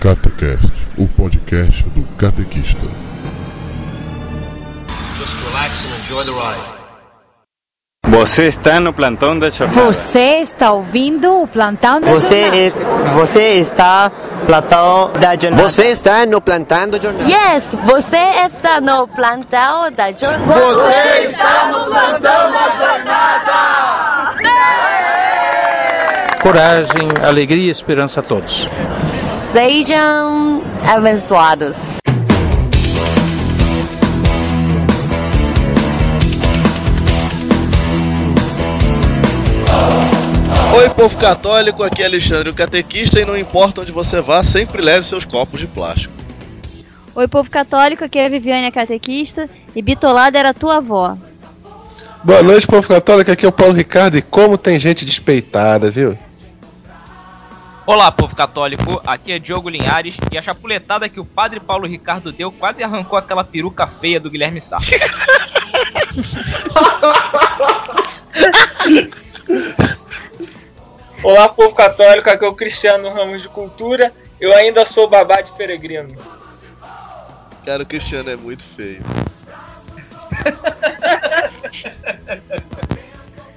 Catecast, o podcast do catequista. Just relax and enjoy the ride. Você está no plantão da jornada. Você está ouvindo o plantão da Você, jornada? é- você está platão da jornada. Você está no plantão da jornada. Yes, você está no plantão da jornada. Coragem, alegria e esperança a todos. Sejam abençoados. Oi, povo católico, aqui é Alexandre, o catequista, e não importa onde você vá, sempre leve seus copos de plástico. Oi, povo católico, aqui é a Viviane, a catequista, e bitolada era tua avó. Boa noite, povo católico. Aqui é o Paulo Ricardo e como tem gente despeitada, viu? Olá, povo católico, aqui é Diogo Linhares e a chapuletada que o padre Paulo Ricardo deu quase arrancou aquela peruca feia do Guilherme Sá. Olá, povo católico, aqui é o Cristiano Ramos de Cultura. Eu ainda sou babá de peregrino. Cara, o Cristiano é muito feio.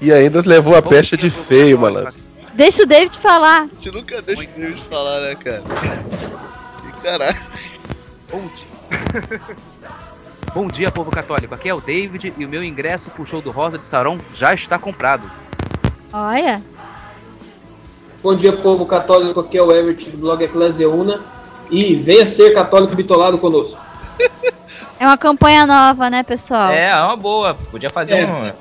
E ainda levou a pecha de feio, malandro. Deixa o David falar. A gente nunca deixa o Deus falar, né, cara? Que caralho. Bom dia. Bom dia, povo católico. Aqui é o David e o meu ingresso pro show do Rosa de Saron já está comprado. Olha, Bom dia, povo católico, aqui é o Everett do blog Eclesiauna. E venha ser católico bitolado conosco. é uma campanha nova, né, pessoal? É, é uma boa. Podia fazer É.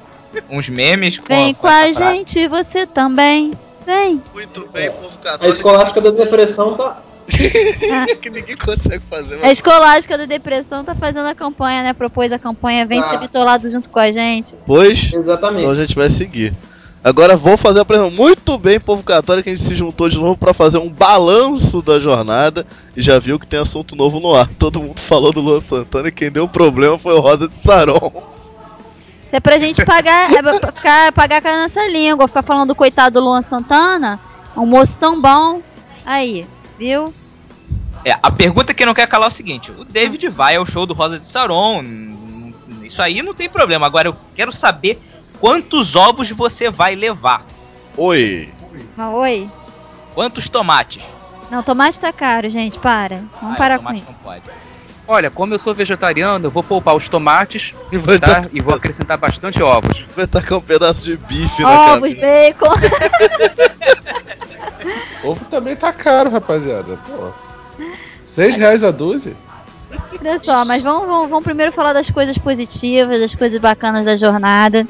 um- uns memes com Vem com essa a gente, você também. Vem. Muito bem, povo A católico. escolástica da depressão tá. que ninguém consegue fazer, A mas... escolástica da depressão tá fazendo a campanha, né? Propôs a campanha, vem Ah. ser bitolado junto com a gente. Pois, então a Exatamente. gente vai seguir. Agora vou fazer a apresentação. Muito bem, povo católico, a gente se juntou de novo pra fazer um balanço da jornada e já viu que tem assunto novo no ar. Todo mundo falou do Luan Santana e quem deu o problema foi o Rosa de Saron. Se é pra gente pagar, é pra ficar, pagar com a nossa língua, ficar falando do coitado do Luan Santana, um moço tão bom. Aí, viu? É, a pergunta que não quer calar é o seguinte: o David vai ao show do Rosa de Saron. Isso aí não tem problema. Agora eu quero saber quantos ovos você vai levar. Oi. Mas oi. Quantos tomates? Não, tomate tá caro, gente, para. Vamos Ah, parar com isso. não pode. Olha, como eu sou vegetariano, eu vou poupar os tomates E vai tá? e vou acrescentar bastante ovos. vai tacar um pedaço de bife na Ovos, cabeça. bacon. Ovo também tá caro, rapaziada. Pô. Seis reais a dúzia? Olha só, mas vamos, vamos, vamos primeiro falar das coisas positivas, das coisas bacanas da jornada.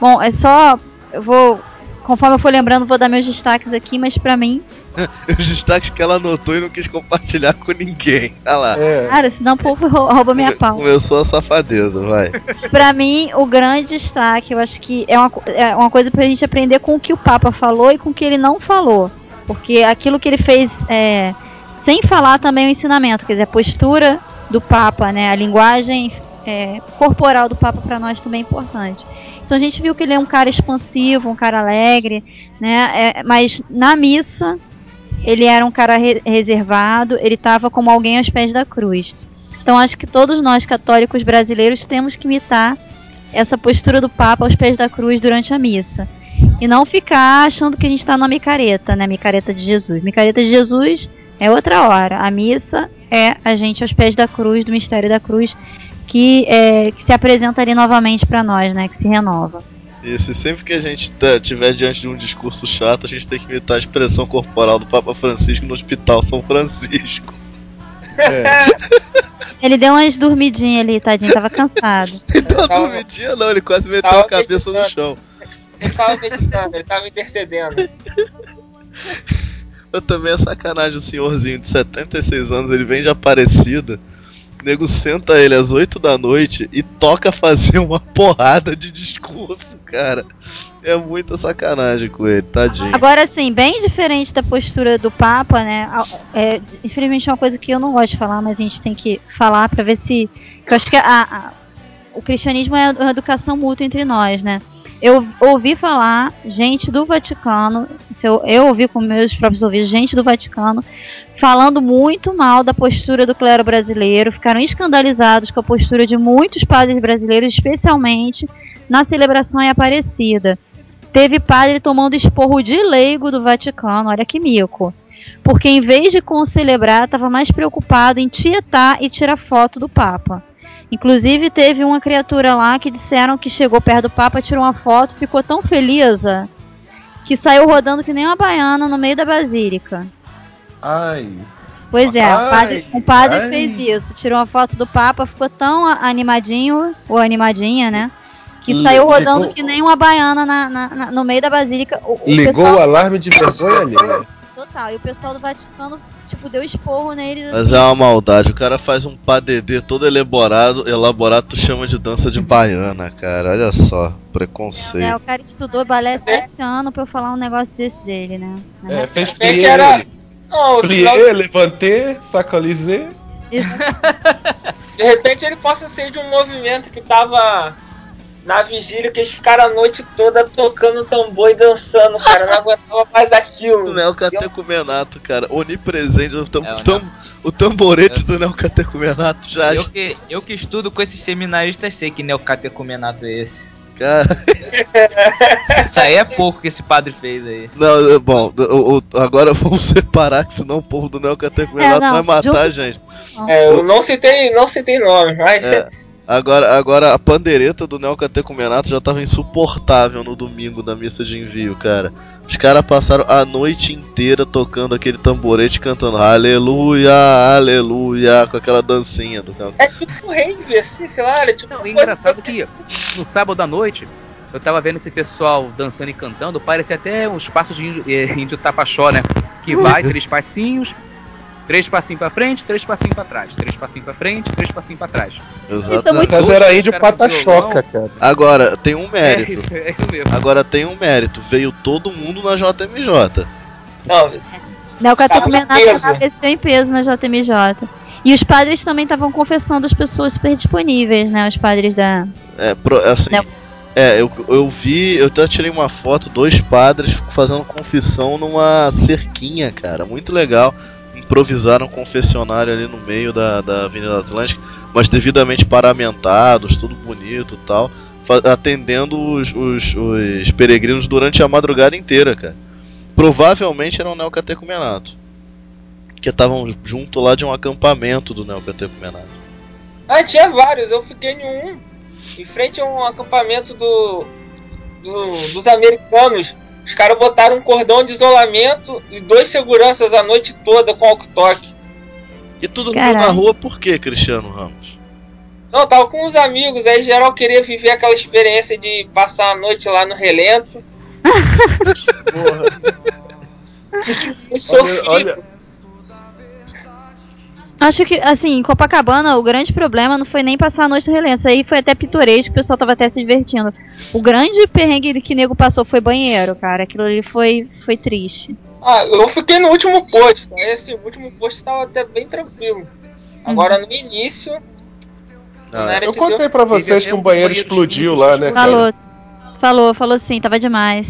Bom, é só. Eu vou. Conforme eu for lembrando, vou dar meus destaques aqui, mas pra mim. Os destaques que ela anotou e não quis compartilhar com ninguém. Olha lá. É. Cara, senão o povo rou- rouba minha pau. Começou a safadeza, vai. Pra mim, o grande destaque, eu acho que é uma, é uma coisa pra gente aprender com o que o Papa falou e com o que ele não falou. Porque aquilo que ele fez é, sem falar também é um ensinamento, quer dizer, a postura do Papa, né, a linguagem é, corporal do Papa pra nós também é importante. Então a gente viu que ele é um cara expansivo, um cara alegre, né, é, mas na missa ele era um cara re- reservado, ele estava como alguém aos pés da cruz. Então acho que todos nós católicos brasileiros temos que imitar essa postura do Papa aos pés da cruz durante a missa. E não ficar achando que a gente está na micareta, né? Micareta de Jesus. Micareta de Jesus é outra hora. A missa é a gente aos pés da cruz, do mistério da cruz, que, é, que se apresenta ali novamente para nós, né? Que se renova. E se sempre que a gente tá- tiver diante de um discurso chato, a gente tem que imitar a expressão corporal do Papa Francisco no Hospital São Francisco. É. Ele deu umas dormidinhas ali, tadinho, tava cansado. Não tava- dormidinha não, ele quase meteu tava a cabeça no meditando. chão. Ele tava meditando, ele tava intercedendo. Eu também é sacanagem o senhorzinho de 76 anos, ele vem de Aparecida. O nego senta ele às 8 da noite e toca fazer uma porrada de discurso, cara. É muita sacanagem com ele, tadinho. Agora, assim, bem diferente da postura do Papa, né? É, infelizmente é uma coisa que eu não gosto de falar, mas a gente tem que falar pra ver se. Eu acho que a- a- o cristianismo é uma educação mútua entre nós, né? Eu ouvi falar gente do Vaticano, eu, eu ouvi com meus próprios ouvidos, gente do Vaticano falando muito mal da postura do clero brasileiro, ficaram escandalizados com a postura de muitos padres brasileiros, especialmente na celebração em Aparecida. Teve padre tomando esporro de leigo do Vaticano, olha que mico. Porque em vez de concelebrar, estava mais preocupado em tietar e tirar foto do Papa. Inclusive teve uma criatura lá que disseram que chegou perto do Papa, tirou uma foto, ficou tão feliz que saiu rodando que nem uma baiana no meio da basílica. Ai. Pois é, Ai, o padre, o padre fez isso, tirou uma foto do Papa, ficou tão animadinho, ou animadinha, né? Que Li- saiu rodando ligou- que nem uma baiana na- na- na- no meio da basílica. O, o Ligou pessoal- o alarme de vergonha alheia. Total, e o pessoal do Vaticano, tipo, deu esporro neles. Mas é uma maldade, o cara faz um padedê todo elaborado, elaborado, tu chama de dança de baiana, cara. Olha só, preconceito. É, o cara estudou balé sete anos pra eu falar um negócio desse dele, né? É, fez Bem plié, Não, no final- plié, levanté, sacralisé. De repente ele possa ser de um movimento que tava na vigília, que eles ficaram a noite toda tocando tambor e dançando, cara. Não aguentava mais aquilo. O Neocatecumenato, cara, onipresente. O, tam- É, o tam- o tamborete do Neocatecumenato já. Eu que, eu que estudo com esses seminaristas sei que neocatecumenato é esse. Cara, Isso aí é pouco que esse padre fez aí. não, bom, o- o- agora vamos separar, que senão o povo do Neocatecumenato É, não, vai matar a gente. É, eu não citei, não citei nome, mas É. Agora, agora a pandeireta do Neocatecumenato já tava insuportável no domingo da missa de envio, cara. Os caras passaram a noite inteira tocando aquele tamborete cantando Aleluia, Aleluia, com aquela dancinha do é tipo rave, assim, sei lá, era tipo. Não, é engraçado que no sábado à noite eu tava vendo esse pessoal dançando e cantando, parecia até uns passos de índio, eh, índio tapachó, né? Que vai, três passinhos, três passinhos pra frente, três passinhos pra trás, três passinhos pra frente, três passinhos pra trás. Exatamente. Mas era caras com pata-choca, cara. Agora, tem um É, mérito. isso, é isso mesmo. Agora tem um mérito. Veio todo mundo na JMJ. Não, Tava em peso. apareceu em peso na JMJ. E os padres também estavam confessando as pessoas super disponíveis, né? Os padres da. É, pro- assim. É, eu, eu vi, eu até tirei uma foto, dois padres fazendo confissão numa cerquinha, cara. Muito legal. Improvisaram um confessionário ali no meio da, da Avenida Atlântica, mas devidamente paramentados, tudo bonito e tal. Atendendo os, os, os peregrinos durante a madrugada inteira, cara. Provavelmente era um neocatecumenato. Que estavam junto lá de um acampamento do neocatecumenato. Ah, tinha vários, eu fiquei em um. Em frente a um acampamento do, do- dos americanos. Os caras botaram um cordão de isolamento e dois seguranças a noite toda com walkie-talkie. E tudo Caralho. na rua por quê, Cristiano Ramos? Não, tava com uns amigos, aí geral queria viver aquela experiência de passar a noite lá no relento. Eu sofri. Acho que, assim, em Copacabana, o grande problema não foi nem passar a noite no relento. Aí foi até pitoresco, o pessoal tava até se divertindo. O grande perrengue que nego passou foi banheiro, cara. Aquilo ali foi, foi triste. Ah, eu fiquei no último posto. Esse último posto tava até bem tranquilo. Agora no início. Ah, Eu contei Deus- pra vocês que um banheiro explodiu lá, né, Falou, cara? falou, falou sim, tava demais.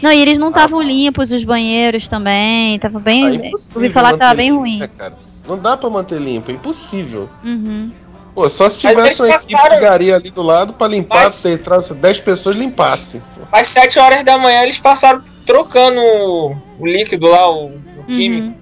Não, e eles não estavam limpos, os banheiros também. Tava bem. Ah, ouvi falar que tava bem ruim. né, cara? Não dá pra manter limpo, é impossível. Uhum. Pô, só se Mas tivesse uma equipe de gari ali do lado pra limpar, ter entrado 10 pessoas limpasse. Às 7 horas da manhã eles passaram trocando o, líquido lá, o, o químico.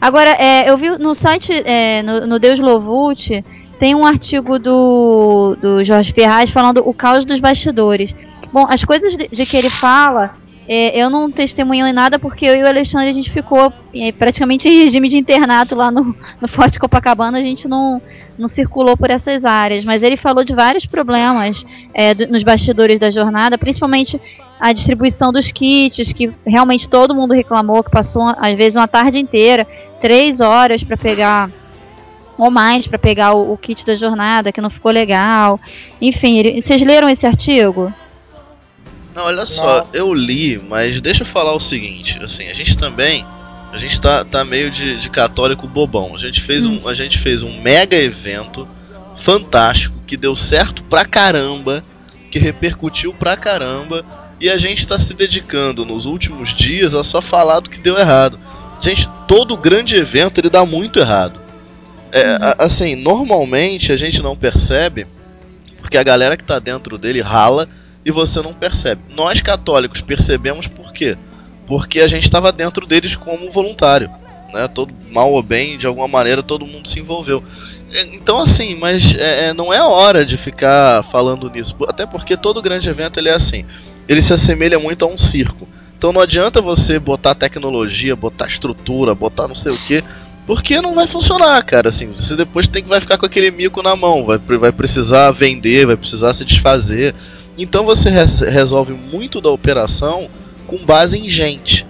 Agora, é, eu vi no site, é, no, no Deus Lovult, tem um artigo do, do Jorge Ferraz falando o caos dos bastidores. Bom, as coisas de, de que ele fala, é, eu não testemunho em nada porque eu e o Alexandre a gente ficou é, praticamente em regime de internato lá no, no Forte Copacabana, a gente não, não circulou por essas áreas. Mas ele falou de vários problemas é, do- nos bastidores da jornada, principalmente a distribuição dos kits, que realmente todo mundo reclamou, que passou às vezes uma tarde inteira, três horas para pegar ou mais para pegar o, o kit da jornada, que não ficou legal. Enfim, ele- vocês leram esse artigo? Não, olha só, eu li, mas deixa eu falar o seguinte, assim, a gente também, a gente tá, tá meio de, de católico bobão. A gente fez um, a gente fez um mega evento fantástico que deu certo pra caramba, que repercutiu pra caramba, e a gente tá se dedicando nos últimos dias a só falar do que deu errado. Gente, todo grande evento ele dá muito errado. É, a- assim, normalmente a gente não percebe porque a galera que tá dentro dele rala e você não percebe. Nós católicos percebemos por quê? Porque a gente estava dentro deles como voluntário, né? Todo mal ou bem, de alguma maneira todo mundo se envolveu. É, Então assim, mas é, é, não é hora de ficar falando nisso, até porque todo grande evento ele é assim. Ele se assemelha muito a um circo. Então não adianta você botar tecnologia, botar estrutura, botar não sei o que, porque não vai funcionar, cara. Assim, você depois tem que vai ficar com aquele mico na mão, vai, vai precisar vender, vai precisar se desfazer. Então você res- resolve muito da operação com base em gente.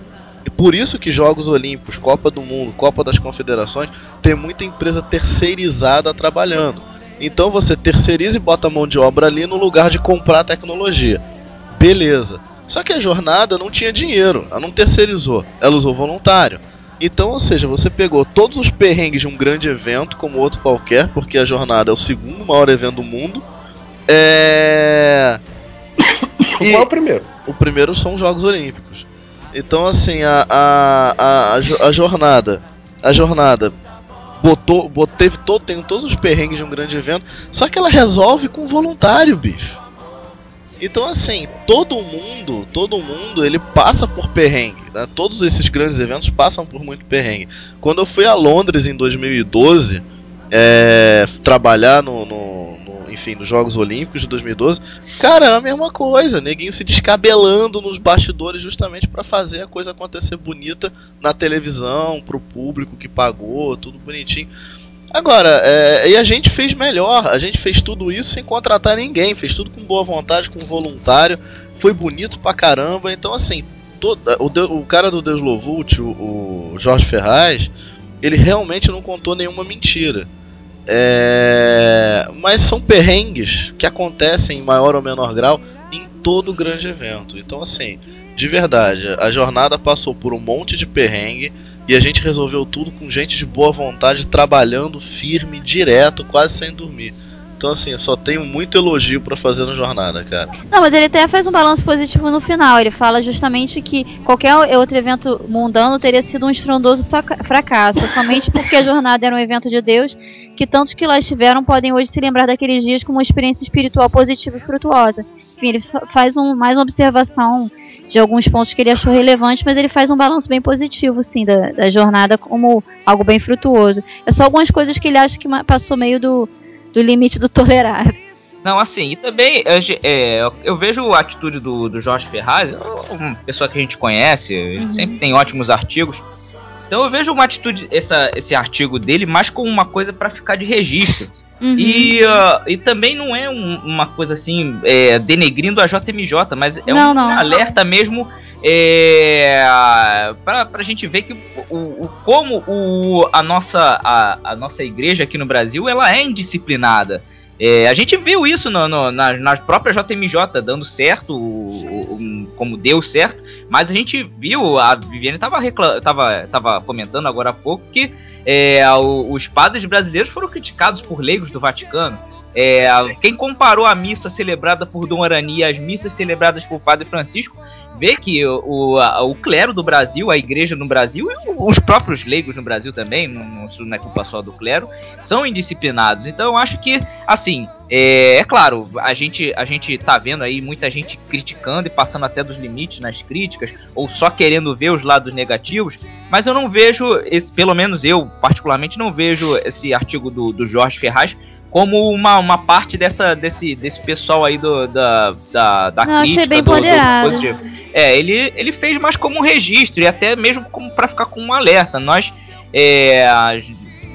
E por isso que Jogos Olímpicos, Copa do Mundo, Copa das Confederações, tem muita empresa terceirizada trabalhando. Então você terceiriza e bota a mão de obra ali no lugar de comprar tecnologia. Beleza. Só que a jornada não tinha dinheiro, ela não terceirizou, ela usou voluntário. Então, ou seja, você pegou todos os perrengues de um grande evento, como outro qualquer, porque a jornada é o segundo maior evento do mundo. É. Qual é o primeiro? O primeiro são os Jogos Olímpicos. Então, assim, a, a, a, a, jo- a jornada. A jornada botou, bot- teve todo, tem todos os perrengues de um grande evento, só que ela resolve com voluntário, bicho. Então assim, todo mundo, todo mundo, ele passa por perrengue, né? Todos esses grandes eventos passam por muito perrengue. Quando eu fui a Londres em 2012, é, trabalhar no- no- enfim, nos Jogos Olímpicos de 2012, cara, era a mesma coisa, neguinho se descabelando nos bastidores justamente para fazer a coisa acontecer bonita na televisão, pro público que pagou, tudo bonitinho. Agora, é, e a gente fez melhor, a gente fez tudo isso sem contratar ninguém, fez tudo com boa vontade, com voluntário, foi bonito pra caramba, então assim, todo, o, o cara do Deus Lovult, o, o Jorge Ferraz, ele realmente não contou nenhuma mentira. É, mas são perrengues que acontecem em maior ou menor grau em todo grande evento. Então, assim, de verdade, a jornada passou por um monte de perrengue e a gente resolveu tudo com gente de boa vontade, trabalhando firme, direto, quase sem dormir. Então, assim, eu só tenho muito elogio pra fazer na jornada, cara. Não, mas ele até faz um balanço positivo no final. Ele fala justamente que qualquer outro evento mundano teria sido um estrondoso fraca- fracasso. Somente porque a jornada era um evento de Deus, que tantos que lá estiveram podem hoje se lembrar daqueles dias como uma experiência espiritual positiva e frutuosa. Enfim, ele fa- faz um, mais uma observação de alguns pontos que ele achou relevantes, mas ele faz um balanço bem positivo, sim, da, da jornada como algo bem frutuoso. É só algumas coisas que ele acha que passou meio do, do limite do tolerável. Não, assim, e também é, eu- vejo a atitude do, do Jorge Ferraz, uma pessoa que a gente conhece, Uhum. sempre tem ótimos artigos. Então eu vejo uma atitude, essa, esse artigo dele, mais como uma coisa pra ficar de registro. Uhum. E, ah, e também não é um- uma coisa assim, é, denegrindo a JMJ, mas é Não, um não. alerta mesmo é, pra, pra gente ver que o, o- como o, a, nossa, a, a nossa igreja aqui no Brasil ela é indisciplinada. É, a gente viu isso no, no- na, na própria JMJ dando certo, o- o- como deu certo, mas a gente viu, a Viviane estava tava, tava comentando agora há pouco que é, os padres brasileiros foram criticados por leigos do Vaticano. É, quem comparou a missa celebrada por Dom Arani às missas celebradas por Padre Francisco vê que o, o, clero do Brasil, a igreja no Brasil e os próprios leigos no Brasil também, não, não é culpa só do clero, são indisciplinados. Então eu acho que, assim, é, é claro, a gente, a gente tá vendo aí muita gente criticando e passando até dos limites nas críticas, ou só querendo ver os lados negativos, mas eu não vejo, esse, pelo menos eu particularmente não vejo esse artigo do, do Jorge Ferraz como uma, uma parte dessa, desse, desse pessoal aí do, da, da, da Não, achei crítica, do, do positivo. É, ele, ele fez mais como um registro e até mesmo como para ficar com um alerta. Nós é,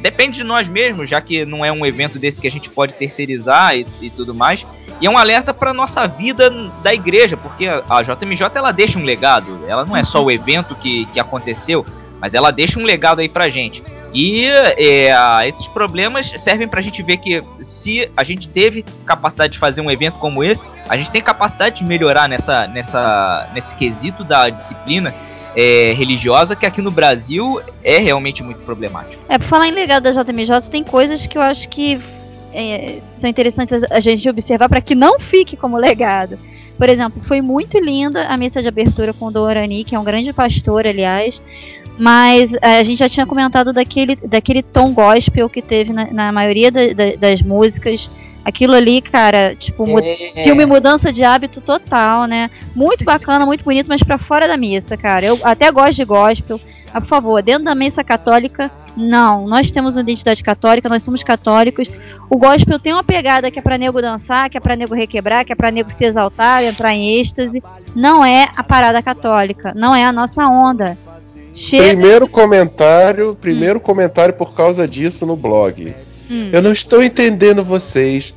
depende de nós mesmos, já que não é um evento desse que a gente pode terceirizar e, e tudo mais. E é um alerta para nossa vida da igreja, porque a a JMJ ela deixa um legado. Ela não é só o evento que, que aconteceu, mas ela deixa um legado aí pra gente. E é, esses problemas servem pra gente ver que se a gente teve capacidade de fazer um evento como esse, a gente tem capacidade de melhorar nessa, nessa, nesse quesito da disciplina é, religiosa, que aqui no Brasil é realmente muito problemático. É, por falar em legado da JMJ, tem coisas que eu acho que é, são interessantes a gente observar para que não fique como legado. Por exemplo, foi muito linda a missa de abertura com o Dom Orani, que é um grande pastor, aliás. Mas é, a gente já tinha comentado daquele, daquele tom gospel que teve na, na maioria da, da, das músicas. Aquilo ali, cara, tipo, É. filme mudança de hábito total, né? Muito bacana, muito bonito, mas pra fora da missa, cara. Eu até gosto de gospel. Mas, por favor, dentro da missa católica, não. Nós temos uma identidade católica, nós somos católicos. O gospel tem uma pegada que é pra nego dançar, que é pra nego requebrar, que é pra nego se exaltar, entrar em êxtase. Não é a parada católica, não é a nossa onda. Chega. Primeiro comentário, primeiro comentário por causa disso no blog. Hum. Eu não estou entendendo vocês.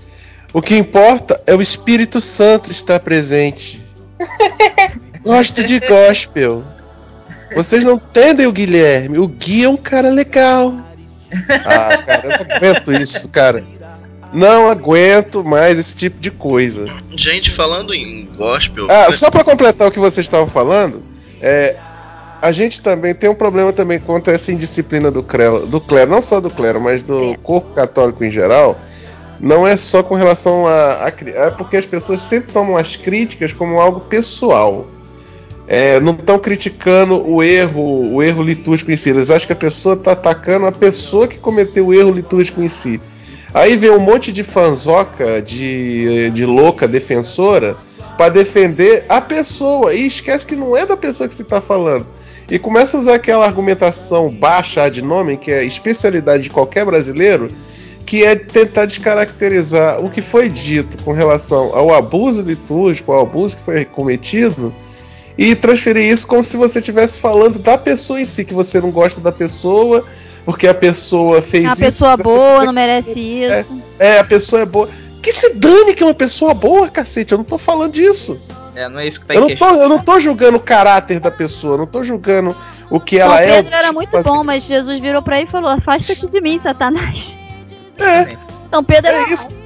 O que importa é o Espírito Santo estar presente. Gosto de gospel. Vocês não entendem o Guilherme. O Gui é um cara legal. Ah, cara, eu não aguento isso, cara. Não aguento mais esse tipo de coisa. Gente, falando em gospel. Ah, só pra completar o que vocês estavam falando, é, a gente também tem um problema também quanto a essa indisciplina do clero, do clero, não só do clero, mas do corpo católico em geral. Não é só com relação a, a é porque as pessoas sempre tomam as críticas como algo pessoal. É, não estão criticando o erro, o erro litúrgico em si. Eles acham que a pessoa está atacando a pessoa que cometeu o erro litúrgico em si. Aí vem um monte de fanzoca, de, de louca defensora, para defender a pessoa e esquece que não é da pessoa que se está falando. E começa a usar aquela argumentação baixa ad nominem, que é a especialidade de qualquer brasileiro, que é tentar descaracterizar o que foi dito com relação ao abuso litúrgico, ao abuso que foi cometido, e transferir isso como se você estivesse falando da pessoa em si, que você não gosta da pessoa, porque a pessoa fez É uma isso. pessoa fez boa, não merece isso. É, a pessoa é boa. Que se dane que é uma pessoa boa, cacete. Eu não tô falando disso. É, não é isso que tá Eu não, tô, eu não tô julgando o caráter da pessoa, eu não tô julgando o que ela São é. o Pedro que era tipo muito faz- bom, mas Jesus virou pra ele e falou: Afasta-te de mim, Satanás. É. São Pedro era É isso.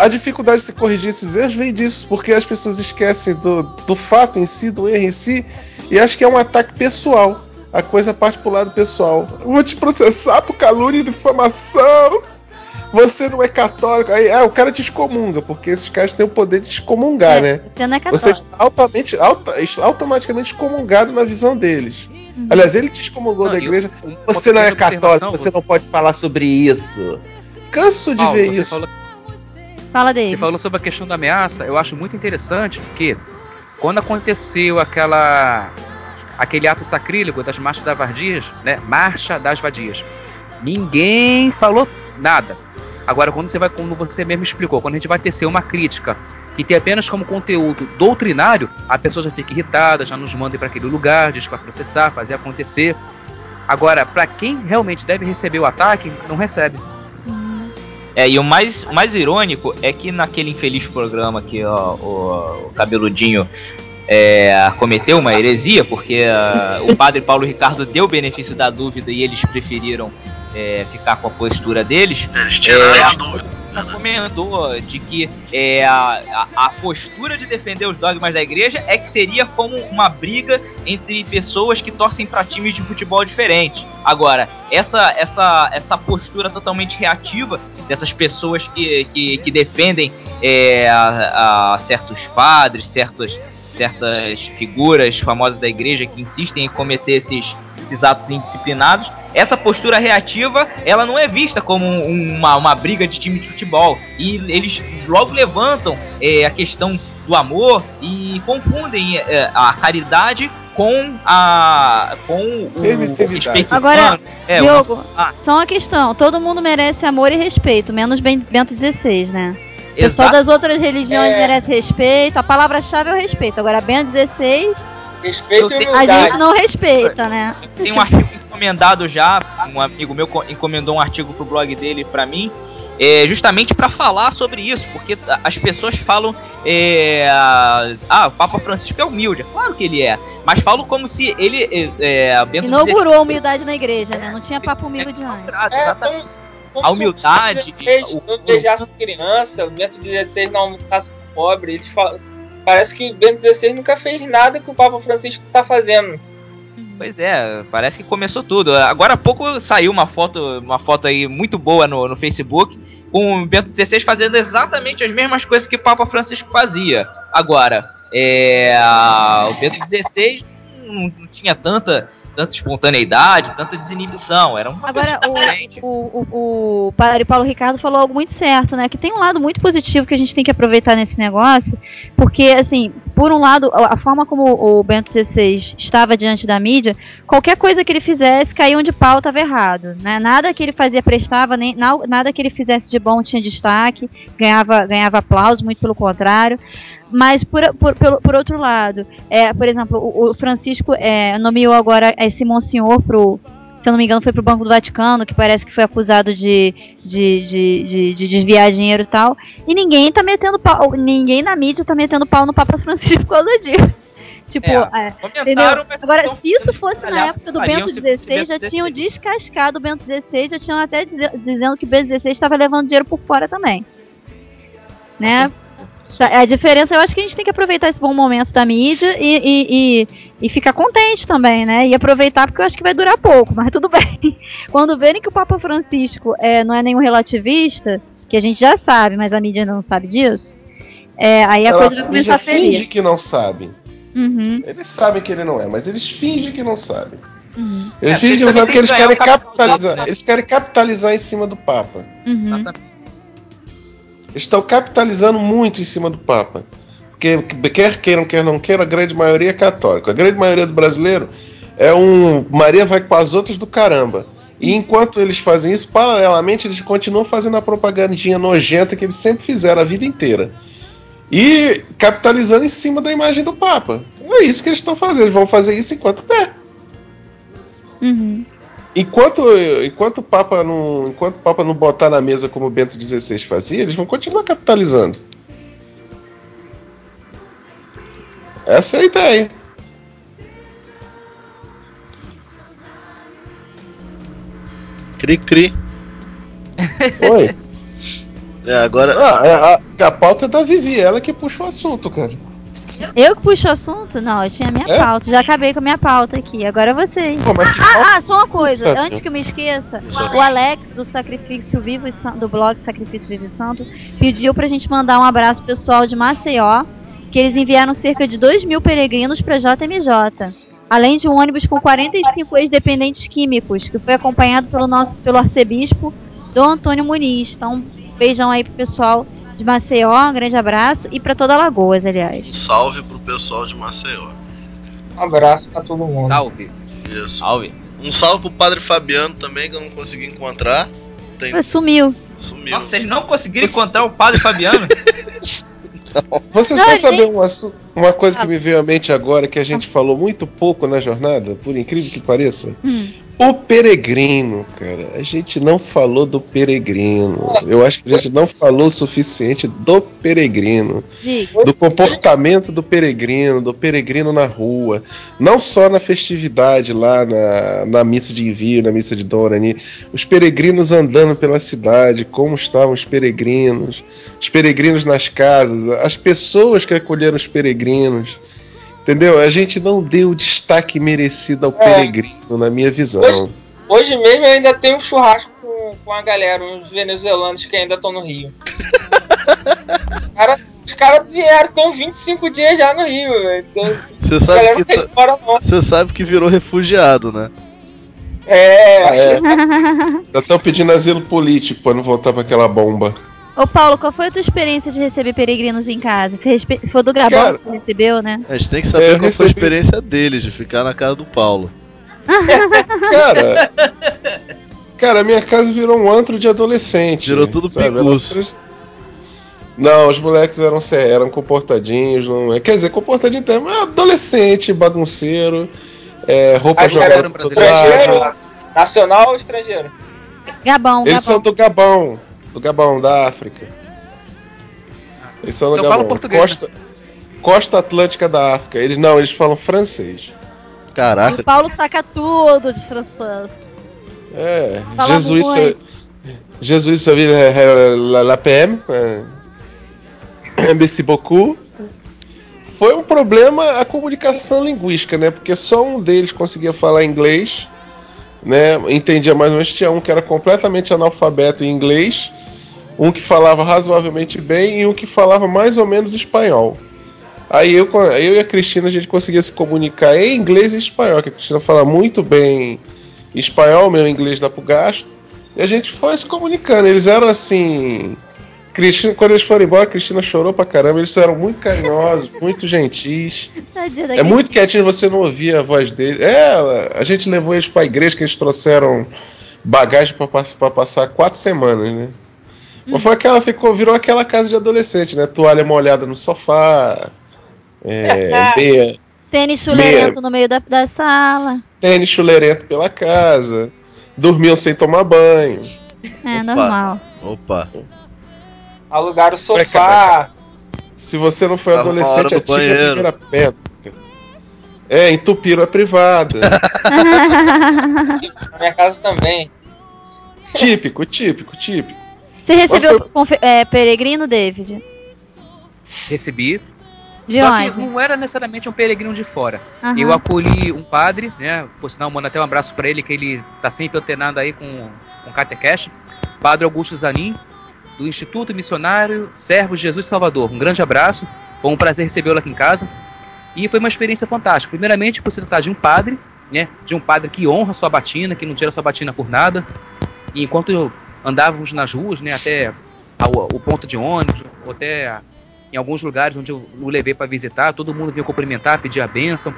A dificuldade de se corrigir esses erros vem disso, porque as pessoas esquecem do, do fato em si, do erro em si, e acham que é um ataque pessoal. A coisa parte pro lado pessoal. Eu vou te processar por calúnia e difamação. Você não é católico. Aí ah, o cara te excomunga, porque esses caras têm o poder de excomungar, né? Você não é Você católico. está altamente, alta, automaticamente excomungado na visão deles. Aliás, ele te excomungou Não, da igreja. um- você não é católico, observação, você não pode falar sobre isso. Canso de Paulo, ver você isso. falou- Fala dele. Você falou sobre a questão da ameaça, eu acho muito interessante, porque quando aconteceu aquela aquele ato sacrílego das marchas das vadias, né? Marcha das vadias. Ninguém falou nada. Agora, quando você vai, como você mesmo explicou, quando a gente vai tecer uma crítica que tem apenas como conteúdo doutrinário, a pessoa já fica irritada, já nos manda para aquele lugar, diz que vai processar, fazer acontecer. Agora, para quem realmente deve receber o ataque, não recebe. É, e o mais, o mais irônico é que naquele infeliz programa que ó, o, o cabeludinho é, cometeu uma heresia, porque ah, o padre Paulo Ricardo deu o benefício da dúvida e eles preferiram é, ficar com a postura deles. Eles tiraram É, a dúvida. comentou de que é, a, a, a postura de defender os dogmas da igreja é que seria como uma briga entre pessoas que torcem para times de futebol diferentes. Agora, essa, essa, essa postura totalmente reativa dessas pessoas que, que, que defendem é, a, a certos padres, certos, certas figuras famosas da igreja que insistem em cometer esses, esses atos indisciplinados, essa postura reativa ela não é vista como um- uma, uma briga de time de futebol. E eles logo levantam é, a questão do amor e confundem é, a caridade com a com o respeito Agora, humano. É, Diogo, Ah. só uma questão: todo mundo merece amor e respeito, menos Ben- Bento XVI, né? O pessoal das outras religiões É. merece respeito, a palavra-chave é o respeito. Agora, Bento XVI, Respeito Eu e sei- a gente não respeita, né? Tem um artigo encomendado já, um amigo meu co- encomendou um artigo pro blog dele pra mim, é, justamente pra falar sobre isso, porque as pessoas falam, é, ah, o Papa Francisco é humilde, é claro que ele é, mas falam como se ele, é, é, Bento Inaugurou a humildade na igreja, né? Não tinha papo humilde antes. É, exatamente. como, como A humildade, o o- não beijasse criança, o Bento XVI não almoçasse com pobre. Eles falam, parece que o Bento XVI nunca fez nada que o Papa Francisco tá fazendo. Pois é, parece que começou tudo. Agora há pouco saiu uma foto, uma foto aí muito boa no, no Facebook, com o Bento XVI fazendo exatamente as mesmas coisas que o Papa Francisco fazia. Agora, é, o Bento XVI não, não tinha tanta tanta espontaneidade, tanta desinibição. Era uma Agora, o, o, o, o Padre Paulo Ricardo falou algo muito certo, né? Que tem um lado muito positivo que a gente tem que aproveitar nesse negócio, porque, assim, por um lado, a forma como o Bento XVI estava diante da mídia, qualquer coisa que ele fizesse, caíam de pau, estava errado, né? Nada que ele fazia prestava, nem na- nada que ele fizesse de bom tinha destaque, ganhava, ganhava aplausos, muito pelo contrário. Mas, por, por, pelo- por outro lado, é, por exemplo, o, o Francisco é, nomeou agora esse monsenhor pro, se eu não me engano, foi pro Banco do Vaticano, que parece que foi acusado de, de, de, de, de desviar dinheiro e tal. E ninguém tá metendo pau, ninguém na mídia tá metendo pau no Papa Francisco por causa disso. Tipo, É, é, entendeu? Agora, se isso fosse na época do Bento XVI, já tinham descascado o Bento XVI, já tinham até dize- dizendo que o Bento XVI estava levando dinheiro por fora também. Né? A diferença, eu acho que a gente tem que aproveitar esse bom momento da mídia e, e, e, e ficar contente também, né? E aproveitar porque eu acho que vai durar pouco, mas tudo bem. Quando verem que o Papa Francisco é, não é nenhum relativista, que a gente já sabe, mas a mídia ainda não sabe disso, é, aí a Ela coisa vai começar a finge ferir. que não sabe. Uhum. Eles sabem que ele não é, mas eles fingem que não sabem. Uhum. Eles É, fingem que não sabem porque eles que querem capitalizar. né? Eles querem capitalizar em cima do Papa. Uhum. Eles estão capitalizando muito em cima do Papa. Porque quer queiram, quer não queiram, a grande maioria é católica. A grande maioria do brasileiro é um Maria vai com as outras do caramba. E enquanto eles fazem isso, paralelamente, eles continuam fazendo a propagandinha nojenta que eles sempre fizeram a vida inteira. E capitalizando em cima da imagem do Papa. É isso que eles estão fazendo. Eles vão fazer isso enquanto der. Uhum. Enquanto, enquanto, o Papa não, enquanto o Papa não botar na mesa como o Bento XVI fazia, eles vão continuar capitalizando. Essa é a ideia. Cri cri. Oi. É, agora. Ah, é, a, a pauta é da Vivi, ela que puxa o assunto, cara. Eu que puxo o assunto? Não, eu tinha a minha É? pauta. Já acabei com a minha pauta aqui. Agora é vocês. Pô, que Ah, ah, só uma coisa. Puta, Antes que eu me esqueça, Isso. o Alex do Sacrifício Vivo e San- do blog Sacrifício Vivo e Santo pediu pra gente mandar um abraço pessoal de Maceió, que eles enviaram cerca de 2 mil peregrinos pra JMJ. Além de um ônibus com 45 ex-dependentes químicos, que foi acompanhado pelo nosso pelo arcebispo Dom Antônio Muniz. Então, beijão aí pro pessoal de Maceió, um grande abraço e pra toda Alagoas, aliás. Salve pro pessoal de Maceió. Um abraço pra todo mundo. Salve. Isso. Salve. Um salve pro Padre Fabiano também, que eu não consegui encontrar. Tem... Sumiu. Sumiu. Nossa, vocês não conseguiram encontrar o padre Fabiano? Vocês Não, querem gente. saber um assu- uma coisa que me veio à mente agora, que a gente falou muito pouco na jornada, por incrível que pareça? Hum. O peregrino, cara. A gente não falou do peregrino. Eu acho que a gente não falou o suficiente do peregrino. Do comportamento do peregrino, do peregrino na rua, não só na festividade lá na, na missa de envio, na missa de Dorani, os peregrinos andando pela cidade, como estavam os peregrinos, os peregrinos nas casas, as pessoas que acolheram os peregrinos. Entendeu? A gente não deu o destaque merecido ao peregrino, na minha visão. Hoje mesmo eu ainda tenho um churrasco com, com a galera, uns venezuelanos que ainda estão no Rio. Cara, os caras vieram, estão 25 dias já no Rio, velho. Então, Você a sabe que tá- fora sabe que virou refugiado, né? É, Ah, é. Já estão pedindo asilo político para não voltar para aquela bomba. Ô Paulo, qual foi a tua experiência de receber peregrinos em casa? Você respe... Se for do Grabão Cara- que você recebeu, né? A gente tem que saber eu qual foi a recebi- experiência deles de ficar na casa do Paulo. Cara, cara, a minha casa virou um antro de adolescente. Virou tudo pinguço. Não, os moleques eram, eram comportadinhos, não é? Quer dizer, comportadinho até, mas adolescente, bagunceiro, é, roupa jogada nacional ou estrangeiro? Gabão, Eles são Gabão. do Gabão, do Gabão, da África. Eles são do Então Gabão. português, Costa, Costa Atlântica da África. Eles não, eles falam francês. Caraca, O Paulo saca tudo de francês. É, Fala Jesus, muito. Jesus savait la, la, la PM. é. Merci beaucoup. Foi um problema a comunicação linguística, né? Porque só um deles conseguia falar inglês, né? Entendia mais ou menos. Tinha um que era completamente analfabeto em inglês, um que falava razoavelmente bem e um que falava mais ou menos espanhol. Aí eu, eu e a Cristina a gente conseguia se comunicar em inglês e espanhol, que a Cristina fala muito bem espanhol, meu inglês dá pro gasto. E a gente foi se comunicando. Eles eram assim. Cristina, quando eles foram embora, a Cristina chorou pra caramba. Eles eram muito carinhosos, muito gentis. É muito quietinho, você não ouvia a voz dele. É, a gente levou eles pra igreja, que eles trouxeram bagagem pra passar quatro semanas, né? Mas foi aquela, ficou, virou aquela casa de adolescente, né? Toalha molhada no sofá, é, meia, Tênis chuleirento no meio da, da sala. tênis chuleirento pela casa, dormiam sem tomar banho. É normal. Opa. Alugaram o sofá. cara, Se você não foi Tava adolescente, no atinge a banheiro. primeira pedra. É, entupiram a privada. Na minha casa também. típico, típico, típico. Você recebeu confe- é, peregrino, David? Recebi. De Só onde? que não era necessariamente um peregrino de fora. Aham. Eu acolhi um padre, né? Por sinal, mando até um abraço pra ele, que ele tá sempre antenado aí com, com Catecash. Padre Augusto Zanin, do Instituto Missionário Servo de Jesus Salvador. Um grande abraço. Foi um prazer recebê-lo aqui em casa. E foi uma experiência fantástica. Primeiramente, por se tratar de um padre, né? De um padre que honra sua batina, que não tira sua batina por nada. E enquanto andávamos nas ruas, né? Até ao- o ponto de ônibus, ou até em alguns lugares onde eu o levei para visitar, todo mundo vinha cumprimentar, pedir a bênção.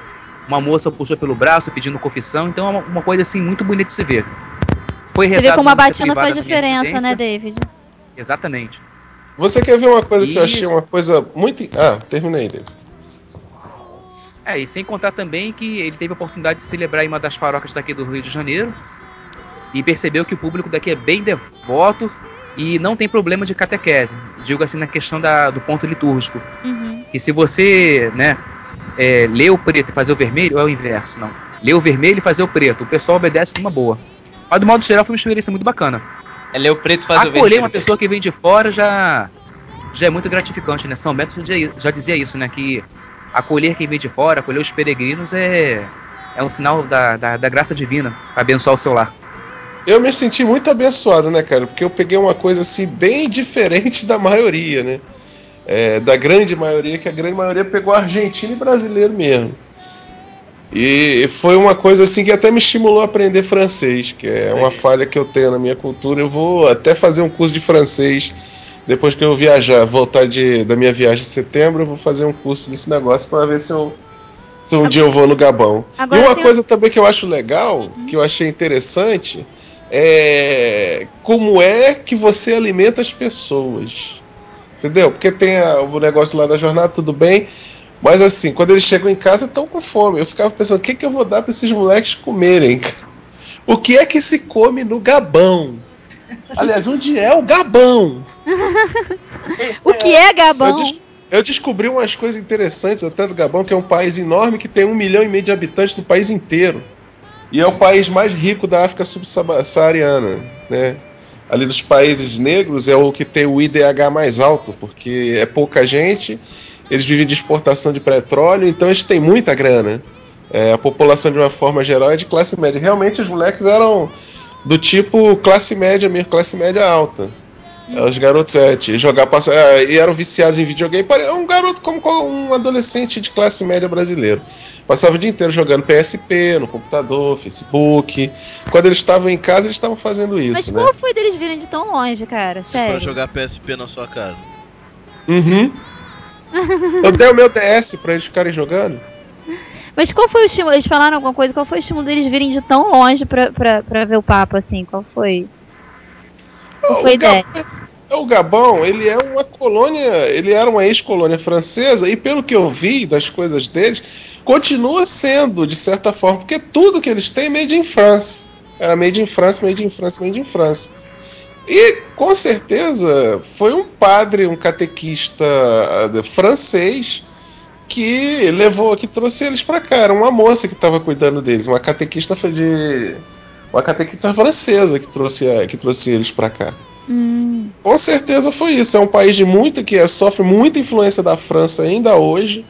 Uma moça puxou pelo braço pedindo confissão, então é uma, uma coisa assim muito bonita de se ver. Foi Você vê rezado como a batina faz diferença, né, David? Exatamente. Você quer ver uma coisa que eu E- achei uma coisa muito. Ah, terminei dele. É, e sem contar também que ele teve a oportunidade de celebrar em uma das paróquias daqui do Rio de Janeiro e percebeu que o público daqui é bem devoto e não tem problema de catequese. Digo assim na questão da, do ponto litúrgico. Uhum. Que se você, né, é, lê o preto e fazer o vermelho, ou é o inverso, não. Lê o vermelho e fazer o preto, o pessoal obedece numa boa. Mas do modo geral foi uma experiência muito bacana. É ler o preto e fazer o Acolher vermelho. uma pessoa que vem de fora já, já é muito gratificante, né? São Bento já, já dizia isso, né? Que acolher quem vem de fora, acolher os peregrinos é, é um sinal da, da, da graça divina para abençoar o seu lar. Eu me senti muito abençoado, né, cara? Porque eu peguei uma coisa assim bem diferente da maioria, né? É, da grande maioria, que a grande maioria pegou argentino e brasileiro mesmo. E foi uma coisa assim que até me estimulou a aprender francês, que é uma falha que eu tenho na minha cultura. Eu vou até fazer um curso de francês depois que eu viajar, voltar de, da minha viagem em setembro, eu vou fazer um curso desse negócio para ver se eu se um dia eu vou no Gabão. Agora e uma coisa também que eu acho legal, que eu achei interessante, é como é que você alimenta as pessoas. Entendeu? Porque tem a- o negócio lá da jornada, tudo bem. Mas assim, quando eles chegam em casa, estão com fome. Eu ficava pensando, o que, que eu vou dar para esses moleques comerem? O que é que se come no Gabão? Aliás, onde é o Gabão? O que é Gabão? Eu, des- eu descobri umas coisas interessantes até do Gabão, que é um país enorme que tem um milhão e meio de habitantes no país inteiro. E é o país mais rico da África subsaariana, né? Ali dos países negros é o que tem o IDH mais alto, porque é pouca gente, eles vivem de exportação de petróleo, então eles têm muita grana. É, a população, de uma forma geral, é de classe média. Realmente, os moleques eram do tipo classe média mesmo, classe média alta. É, Os garotos é, de jogar passa, é, e eram viciados em videogame. É um garoto como um adolescente de classe média brasileiro. Passava o dia inteiro jogando PSP, no computador, Facebook. Quando eles estavam em casa, eles estavam fazendo Mas isso, né? qual foi deles virem de tão longe, cara? Pra Sério. jogar PSP na sua casa. Uhum. Eu dei o meu DS pra eles ficarem jogando. Mas qual foi o estímulo? Eles falaram alguma coisa? Qual foi o estímulo deles virem de tão longe pra, pra, pra ver o Papa, assim? Qual foi? Foi a o? Gabão, ele é uma colônia, ele era uma ex-colônia francesa, e pelo que eu vi das coisas deles, continua sendo, de certa forma, porque tudo que eles têm é made in France. Era made in France, made in France, made in France. E com certeza foi um padre, um catequista eh, francês que levou, que trouxe eles para cá. Era uma moça que estava cuidando deles, uma catequista de uma catequista francesa que trouxe, a- que trouxe eles para cá. Hum, Com certeza foi isso. É um país de muito que é- sofre muita influência da França ainda hoje.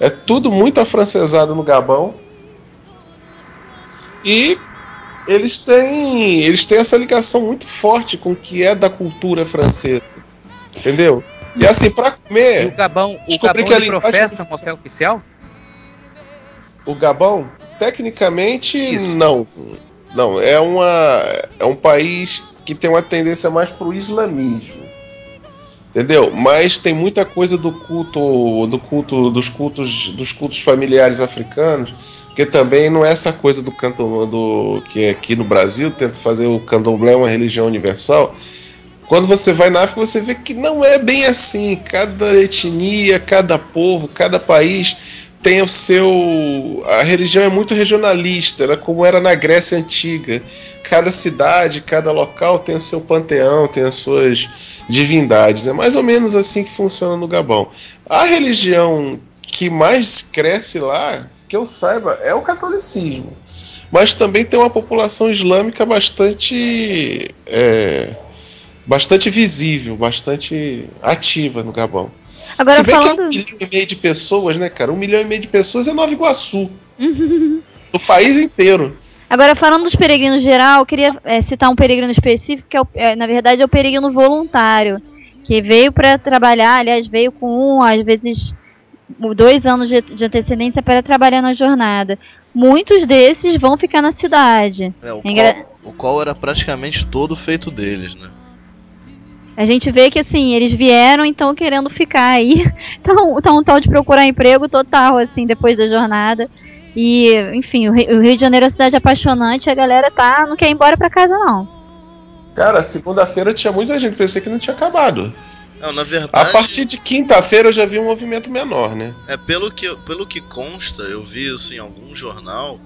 É tudo muito afrancesado no Gabão. E eles têm, eles têm essa ligação muito forte com o que é da cultura francesa. Entendeu? E assim, pra comer. E o Gabão, o Gabão que a ele professa uma fé oficial? O Gabão, tecnicamente, não. Não, é, uma, é um país que tem uma tendência mais pro islamismo. Entendeu? Mas tem muita coisa do culto, do culto, dos cultos, dos cultos familiares africanos, que também não é essa coisa do candomblé do que aqui no Brasil tenta fazer o candomblé uma religião universal. Quando você vai na África, você vê que não é bem assim. Cada etnia, cada povo, cada país tem o seu. A religião é muito regionalista, era como era na Grécia Antiga. Cada cidade, cada local tem o seu panteão, tem as suas divindades. É mais ou menos assim que funciona no Gabão. A religião que mais cresce lá, que eu saiba, é o catolicismo. Mas também tem uma população islâmica bastante. É, bastante visível, bastante ativa no Gabão. Agora Se bem falando. que é um milhão e meio de pessoas, né, cara? Um milhão e meio de pessoas é Nova Iguaçu. do país inteiro. Agora, falando dos peregrinos geral, eu queria é, citar um peregrino específico, que é, o- é, na verdade é o peregrino voluntário, que veio para trabalhar, aliás, veio com um, às vezes dois anos de, de antecedência para trabalhar na jornada. Muitos desses vão ficar na cidade. É, o, É engra- qual, o qual era praticamente todo feito deles, né? A gente vê que assim, eles vieram então querendo ficar aí. Então, então um tal de procurar emprego total, assim, depois da jornada. E, enfim, o Ri- o Rio de Janeiro é uma cidade apaixonante, a galera tá, não quer ir embora pra casa, não. Cara, segunda-feira tinha muita gente, pensei que não tinha acabado. Não, na A verdade, partir de quinta-feira eu já vi um movimento menor, né? é pelo que, pelo que consta, eu vi isso em algum jornal,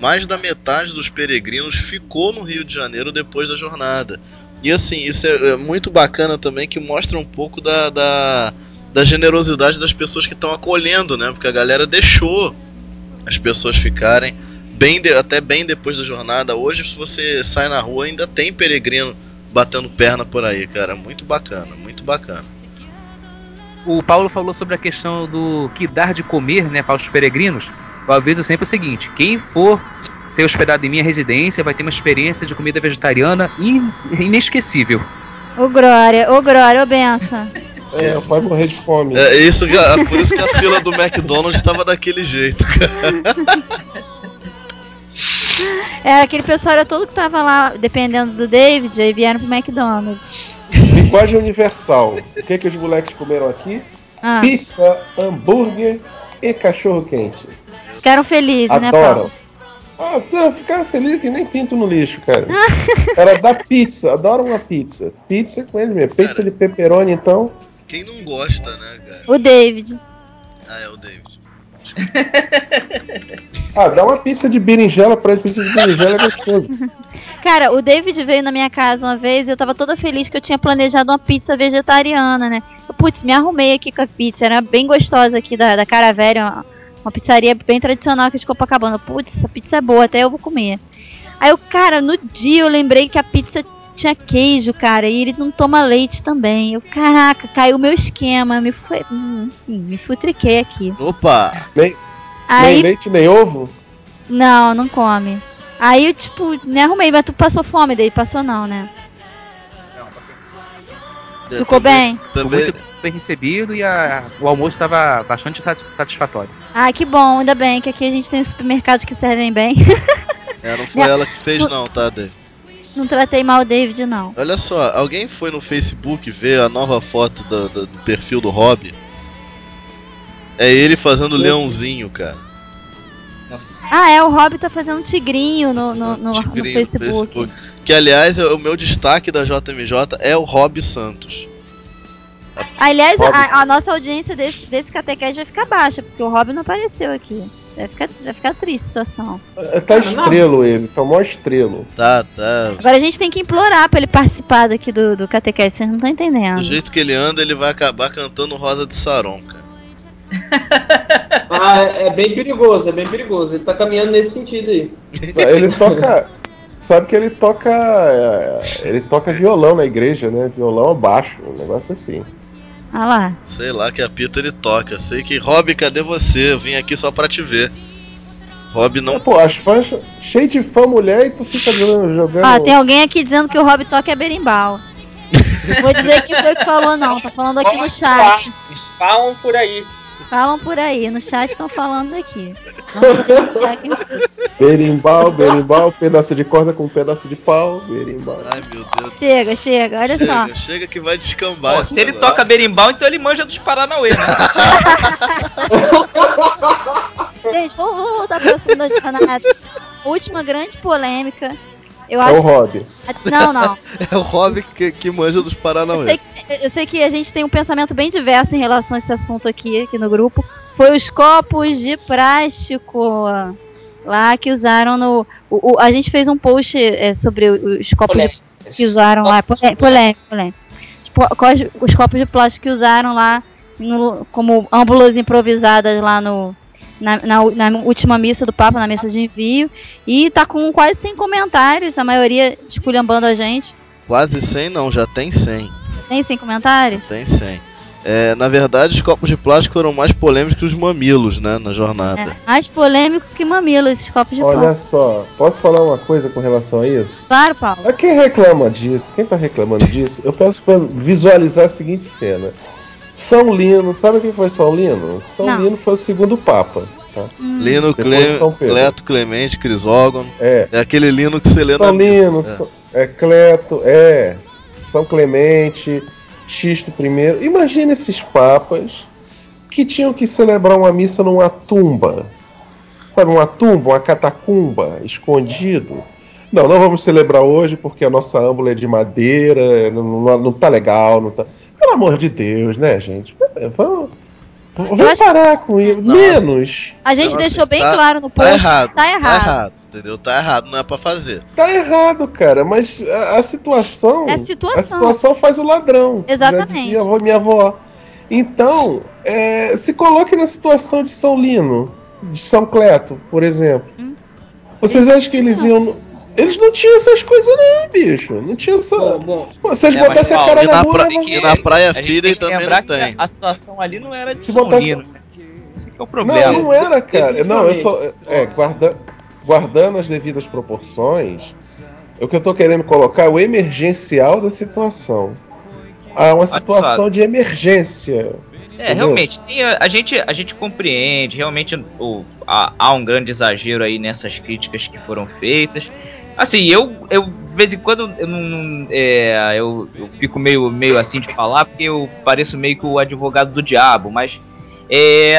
mais da metade dos peregrinos ficou no Rio de Janeiro depois da jornada. E assim, isso é, é muito bacana também, que mostra um pouco da, da, da generosidade das pessoas que estão acolhendo, né? Porque a galera deixou as pessoas ficarem bem de- até bem depois da jornada. Hoje, se você sai na rua, ainda tem peregrino batendo perna por aí, cara. Muito bacana, muito bacana. O Paulo falou sobre a questão do que dar de comer, né, para os peregrinos. Eu aviso sempre o seguinte: quem for ser hospedado em minha residência vai ter uma experiência de comida vegetariana in- inesquecível. Ô Glória, ô Glória, ô benção. É, vai morrer de fome. É isso, por isso que a fila do McDonald's tava daquele jeito, cara. É, aquele pessoal era todo que tava lá, dependendo do David, aí vieram pro McDonald's. Linguagem universal. O que, que os moleques comeram aqui? Ah, Pizza, hambúrguer e cachorro quente. ficaram felizes, né, Adoram. Paulo? Ah, tá, ficaram felizes que nem pinto no lixo, cara. Era da pizza, adoram uma pizza. Pizza com eles mesmo. Pizza de pepperoni, então. Quem não gosta, né, cara? O David. Ah, é o David. Ah, dá uma pizza de berinjela pra eles. Pizza de berinjela é gostoso. Cara, o David veio na minha casa uma vez e eu tava toda feliz que eu tinha planejado uma pizza vegetariana, né? Eu, Putz, me arrumei aqui com a pizza, era bem gostosa aqui da, da Cara Velha, uma, uma pizzaria bem tradicional aqui de Copacabana. Putz, essa pizza é boa, até eu vou comer. Aí eu, cara, no dia eu lembrei que a pizza tinha queijo, cara, e ele não toma leite também. Eu, caraca, caiu o meu esquema, me fui, hum, enfim, me futriquei aqui. Opa! Nem, nem Aí, leite, nem ovo. não, não come. Aí eu, tipo, me arrumei, mas tu passou fome daí? Passou não, né? É, Ficou bem? Também, muito bem recebido e a- o almoço estava bastante sat- satisfatório. Ah, que bom, ainda bem que aqui a gente tem supermercados que servem bem. é, não foi Não. ela que fez, não, tá, David? não tratei mal o David, não. Olha só, alguém foi no Facebook ver a nova foto do, do- do perfil do Hobby? É ele fazendo leãozinho, cara. Ah, é, o Rob tá fazendo tigrinho no, no, no, no Tigrinho no Facebook. Que aliás, é o meu destaque da JMJ é o Hobby Santos. Aliás, Rob. a, a nossa audiência desse, desse catequese vai ficar baixa, porque o Rob não apareceu aqui. Vai ficar, vai ficar triste a situação. É, Tá estrelo ele, tá mó estrelo. Tá, tá. Agora a gente tem que implorar pra ele participar daqui do, do catequese, vocês não estão entendendo. Do jeito que ele anda, ele vai acabar cantando Rosa de Saron, cara. Ah, é é bem perigoso, é bem perigoso. Ele tá caminhando nesse sentido aí. Ele toca. Sabe que ele toca. é, Ele toca violão na igreja, né? Violão abaixo, um negócio assim. Ah lá. Sei lá que apito ele toca. Sei que, Rob, cadê você? Eu vim aqui só pra te ver. Rob não. Pô, as fãs cheio de fã mulher e tu fica jogando. jogando... Ó, tem alguém aqui dizendo que o Rob toca é berimbau. Vou dizer quem foi que falou, não. Tô falando aqui no chat. Falam por aí. Falam por aí, no chat estão falando aqui. Berimbau, berimbau, pedaço de corda com um pedaço de pau, berimbau. Ai meu Deus do Chega, chega, olha chega, só. chega que vai descambar. Pô, se ele toca berimbau, então ele manja dos Paranauê, né? Gente, vamos, voltar para o assunto da. Última grande polêmica. Eu É acho o Rob. Não, não. É o Rob que, que manja dos Eu sei, Paranauê. que, eu sei que a gente tem um pensamento bem diverso em relação a esse assunto aqui, aqui no grupo. Foi os copos de plástico lá que usaram no. o- o- a gente fez um post é, sobre os copos de, que usaram lá. Polê- Polêmico, polêmico. Tipo, quais- os copos de plástico que usaram lá no- como âmbulas improvisadas lá no. Na, na- na última missa do Papa, na missa de envio. E tá com quase 100 comentários, a maioria esculhambando a gente. Quase 100 não, já tem 100. Tem 100 comentários? Tem 100. É, na verdade, os copos de plástico foram mais polêmicos que os mamilos, né, na jornada. É, mais polêmico que mamilo esses copos de Olha plástico. só, posso falar uma coisa com relação a isso? Claro, Paulo. A quem reclama disso, quem tá reclamando disso, eu peço pra visualizar a seguinte cena. São Lino, sabe quem foi São Lino? São Não. Lino foi o segundo Papa. Tá? Lino, Depois Cle... São Pedro. Cleto, Clemente, Crisógono. É. É aquele Lino que você lê na São missa. Lino, É. São- é Cleto, é. São Clemente, Xisto I. Imagina esses papas que tinham que celebrar uma missa numa tumba. Sabe, uma tumba, uma catacumba, escondido. Não, não vamos celebrar hoje porque a nossa âmbula é de madeira, não, não, não tá legal, não tá. Pelo amor de Deus, né, gente? Vamos, vamos parar com isso. Nossa. Menos. A gente Então, deixou assim, bem tá- claro no Tá post. errado. Tá errado. Tá errado, entendeu? Tá errado, não é pra fazer. Tá errado, cara, mas a, a situação. É a situação. A situação faz o ladrão. Exatamente. Já dizia minha avó. Então, é, se coloque na situação de São Lino, de São Cleto, por exemplo. Hum. Vocês acham que eles iam. Eles não tinham essas coisas, não, bicho. Não tinha essa. Pô, se eles É, botassem a cara na na rua, pra- e na praia A que também não tem. a situação ali não era de Se botasse- né? Esse que é o problema. Não, não era, cara. Não, eu só. É, guarda, guardando as devidas proporções, o que eu tô querendo colocar é o emergencial da situação. Há uma situação de emergência. É, realmente, tem a, a gente, a gente compreende, realmente o, há, há um grande exagero aí nessas críticas que foram feitas. Assim, eu, eu de vez em quando eu não, é, eu, eu fico meio, meio assim de falar, porque eu pareço meio que o advogado do diabo, mas é,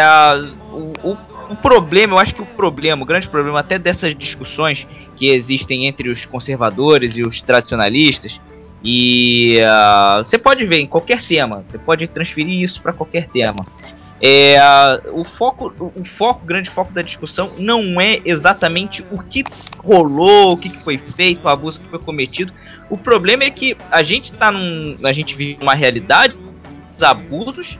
o, o, o problema, eu acho que o problema, o grande problema até dessas discussões que existem entre os conservadores e os tradicionalistas, e ah, você pode ver em qualquer tema, você pode transferir isso para qualquer tema. É, o foco, o foco, o grande foco da discussão não é exatamente o que rolou, o que que foi feito, o abuso que foi cometido. O problema é que a gente tá num, a gente vive uma realidade, os abusos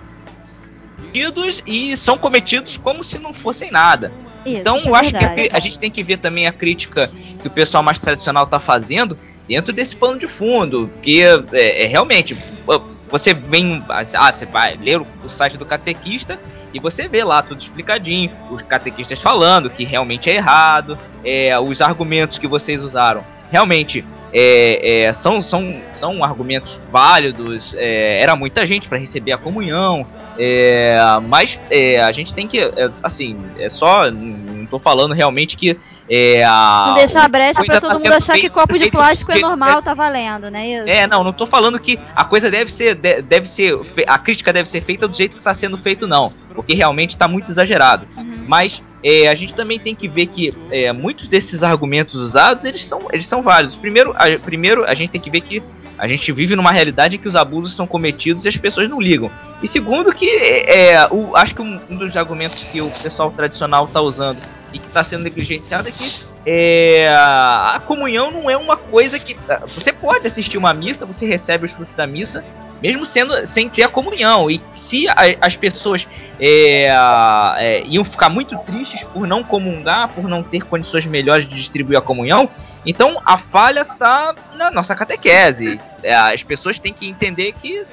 e são cometidos como se não fossem nada. Isso, Então, isso é eu acho que a, verdade. a gente tem que ver também a crítica que o pessoal mais tradicional tá fazendo dentro desse pano de fundo, que é, é realmente ah, você vem, ah, você vai ler o, site do catequista e você vê lá tudo explicadinho, os catequistas falando que realmente é errado, é, os argumentos que vocês usaram realmente é, é, são, são, são argumentos válidos, é, era muita gente para receber a comunhão, é, mas é, a gente tem que, assim, é só, não tô falando realmente que é, a, Não deixar brecha coisa pra tá todo mundo sendo achar que feita copo de plástico é que- normal, tá valendo, né? Isso. é, não, não tô falando que a coisa deve ser, de- deve ser, a crítica deve ser feita do jeito que está sendo feito, não, porque realmente está muito exagerado. Mas é, a gente também tem que ver que é, muitos desses argumentos usados, eles são, eles são válidos. Primeiro a, primeiro, a gente tem que ver que a gente vive numa realidade em que os abusos são cometidos e as pessoas não ligam. E segundo que é, é, o, acho que um, um dos argumentos que o pessoal tradicional está usando e que está sendo negligenciado é que é, a comunhão não é uma coisa que ah, você pode assistir uma missa, você recebe os frutos da missa, mesmo sendo sem ter a comunhão. E se a- as pessoas é, ah, é, iam ficar muito tristes por não comungar, por não ter condições melhores de distribuir a comunhão, então a falha está na nossa catequese. É, as pessoas têm que entender que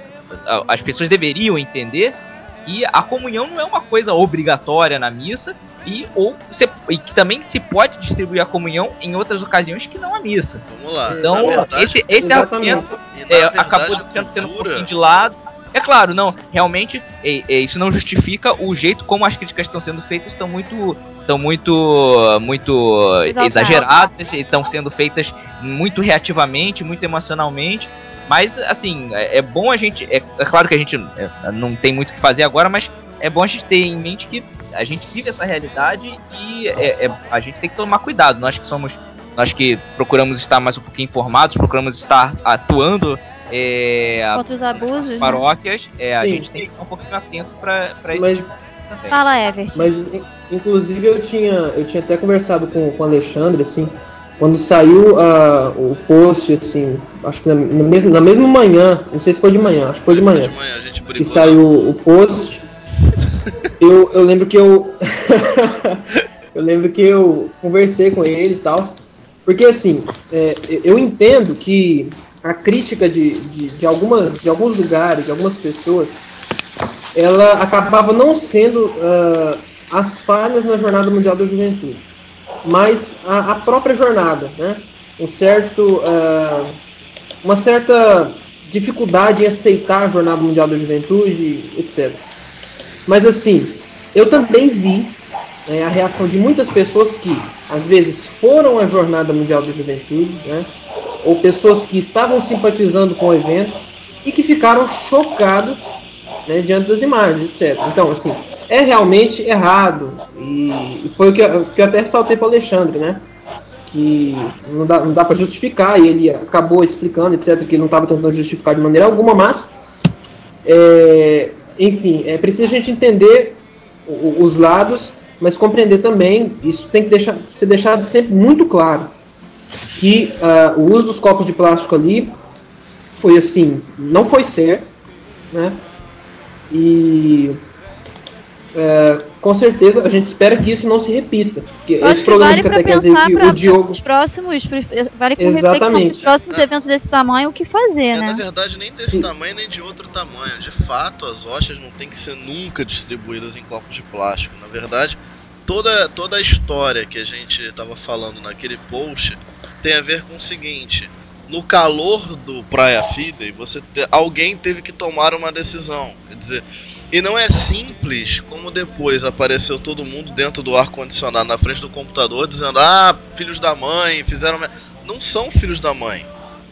as pessoas deveriam entender que a comunhão não é uma coisa obrigatória na missa e ou você, e que também se pode distribuir a comunhão em outras ocasiões que não a missa. Vamos lá. Então, verdade- esse, esse argumento é, verdade, acabou a deixando sendo um cultura- pouquinho de lado. É claro, não, realmente é, é, isso não justifica o jeito como as críticas estão sendo feitas, estão muito estão muito muito exageradas, estão sendo feitas muito reativamente, muito emocionalmente. Mas assim, é, é bom a gente, é, é claro que a gente é, não tem muito o que fazer agora, mas é bom a gente ter em mente que a gente vive essa realidade e é- é- a gente tem que tomar cuidado. Nós que somos, nós que procuramos estar mais um pouquinho informados, procuramos estar atuando é, Contra os abusos. né? paróquias, é, a Sim. gente tem que ficar um pouquinho atento para isso Mas- também. Fala, Everton. Mas, in- inclusive, eu tinha, eu tinha até conversado com, com o Alexandre, assim, quando saiu ah, o post, assim, acho que na, na mesma, na mesma manhã, não sei se foi de manhã, acho que foi de manhã, De manhã a que saiu o post, eu, eu lembro que eu. eu lembro que eu conversei com ele e tal. Porque assim, é, eu entendo que a crítica de, de, de, algumas, de alguns lugares, de algumas pessoas, ela acabava não sendo ah, as falhas na Jornada Mundial da Juventude, mas a, a própria jornada, né? Um certo, ah, uma certa dificuldade em aceitar a Jornada Mundial da Juventude, etc. Mas assim, eu também vi né, a reação de muitas pessoas que, às vezes, foram à Jornada Mundial da Juventude, né, ou pessoas que estavam simpatizando com o evento e que ficaram chocados né, diante das imagens, etc. Então, assim, é realmente errado. E, foi o que, eu- que eu até ressaltei para o Alexandre, né? Que não dá, não dá para justificar, e ele acabou explicando, etc., que não estava tentando justificar de maneira alguma, mas, é, enfim, é preciso a gente entender os lados, mas compreender também, isso tem que deixar, ser deixado sempre muito claro, que ah, o uso dos copos de plástico ali foi assim, não foi certo, né? E é, com certeza a gente espera que isso não se repita. Porque Eu esse que problema vale pra catequese pensar aí que o Diogo. os próximos, vale com reflexão Exatamente. pros próximos eventos desse tamanho, o que fazer, É, né? na verdade, nem desse tamanho nem de outro tamanho. De fato, as hóstias não tem que ser nunca distribuídas em copos de plástico. Na verdade, toda, toda a história que a gente estava falando naquele post tem a ver com o seguinte: no calor do Praia Fidei, você te- alguém teve que tomar uma decisão. Quer dizer, e não é simples como depois apareceu todo mundo dentro do ar condicionado na frente do computador dizendo: "Ah, filhos da mãe, fizeram me-". não são filhos da mãe.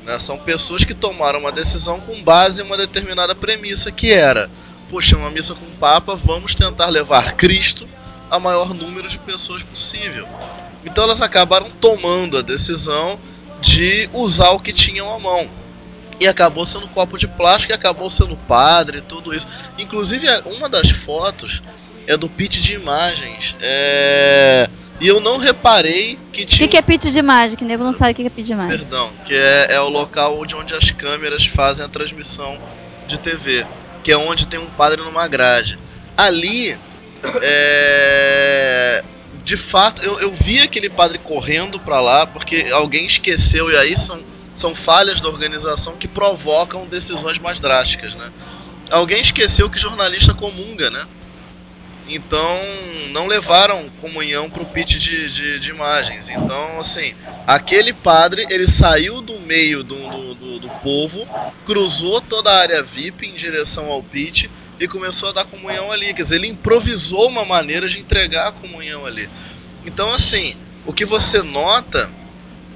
né? São pessoas que tomaram uma decisão com base em uma determinada premissa que era: poxa, uma missa com o Papa, vamos tentar levar Cristo a maior número de pessoas possível. Então elas acabaram tomando a decisão de usar o que tinham à mão. E acabou sendo copo de plástico e acabou sendo padre tudo isso. Inclusive, a- uma das fotos é do pitch de imagens. É... E eu não reparei que O tinha. que, que é pitch de mágica? O nego não sabe o que que é pitch de mágica. Perdão, que é, é o local de onde as câmeras fazem a transmissão de TV, que é onde tem um padre numa grade. Ali, é, de fato, eu, eu vi aquele padre correndo pra lá porque alguém esqueceu e aí são, são falhas da organização que provocam decisões mais drásticas, né? Alguém esqueceu que jornalista comunga, né? Então não levaram comunhão pro pitch de, de, de imagens. Então, assim, aquele padre ele saiu do meio do, do, do, do povo, cruzou toda a área VIP em direção ao pitch e começou a dar comunhão ali. Quer dizer, ele improvisou uma maneira de entregar a comunhão ali. Então, assim, o que você nota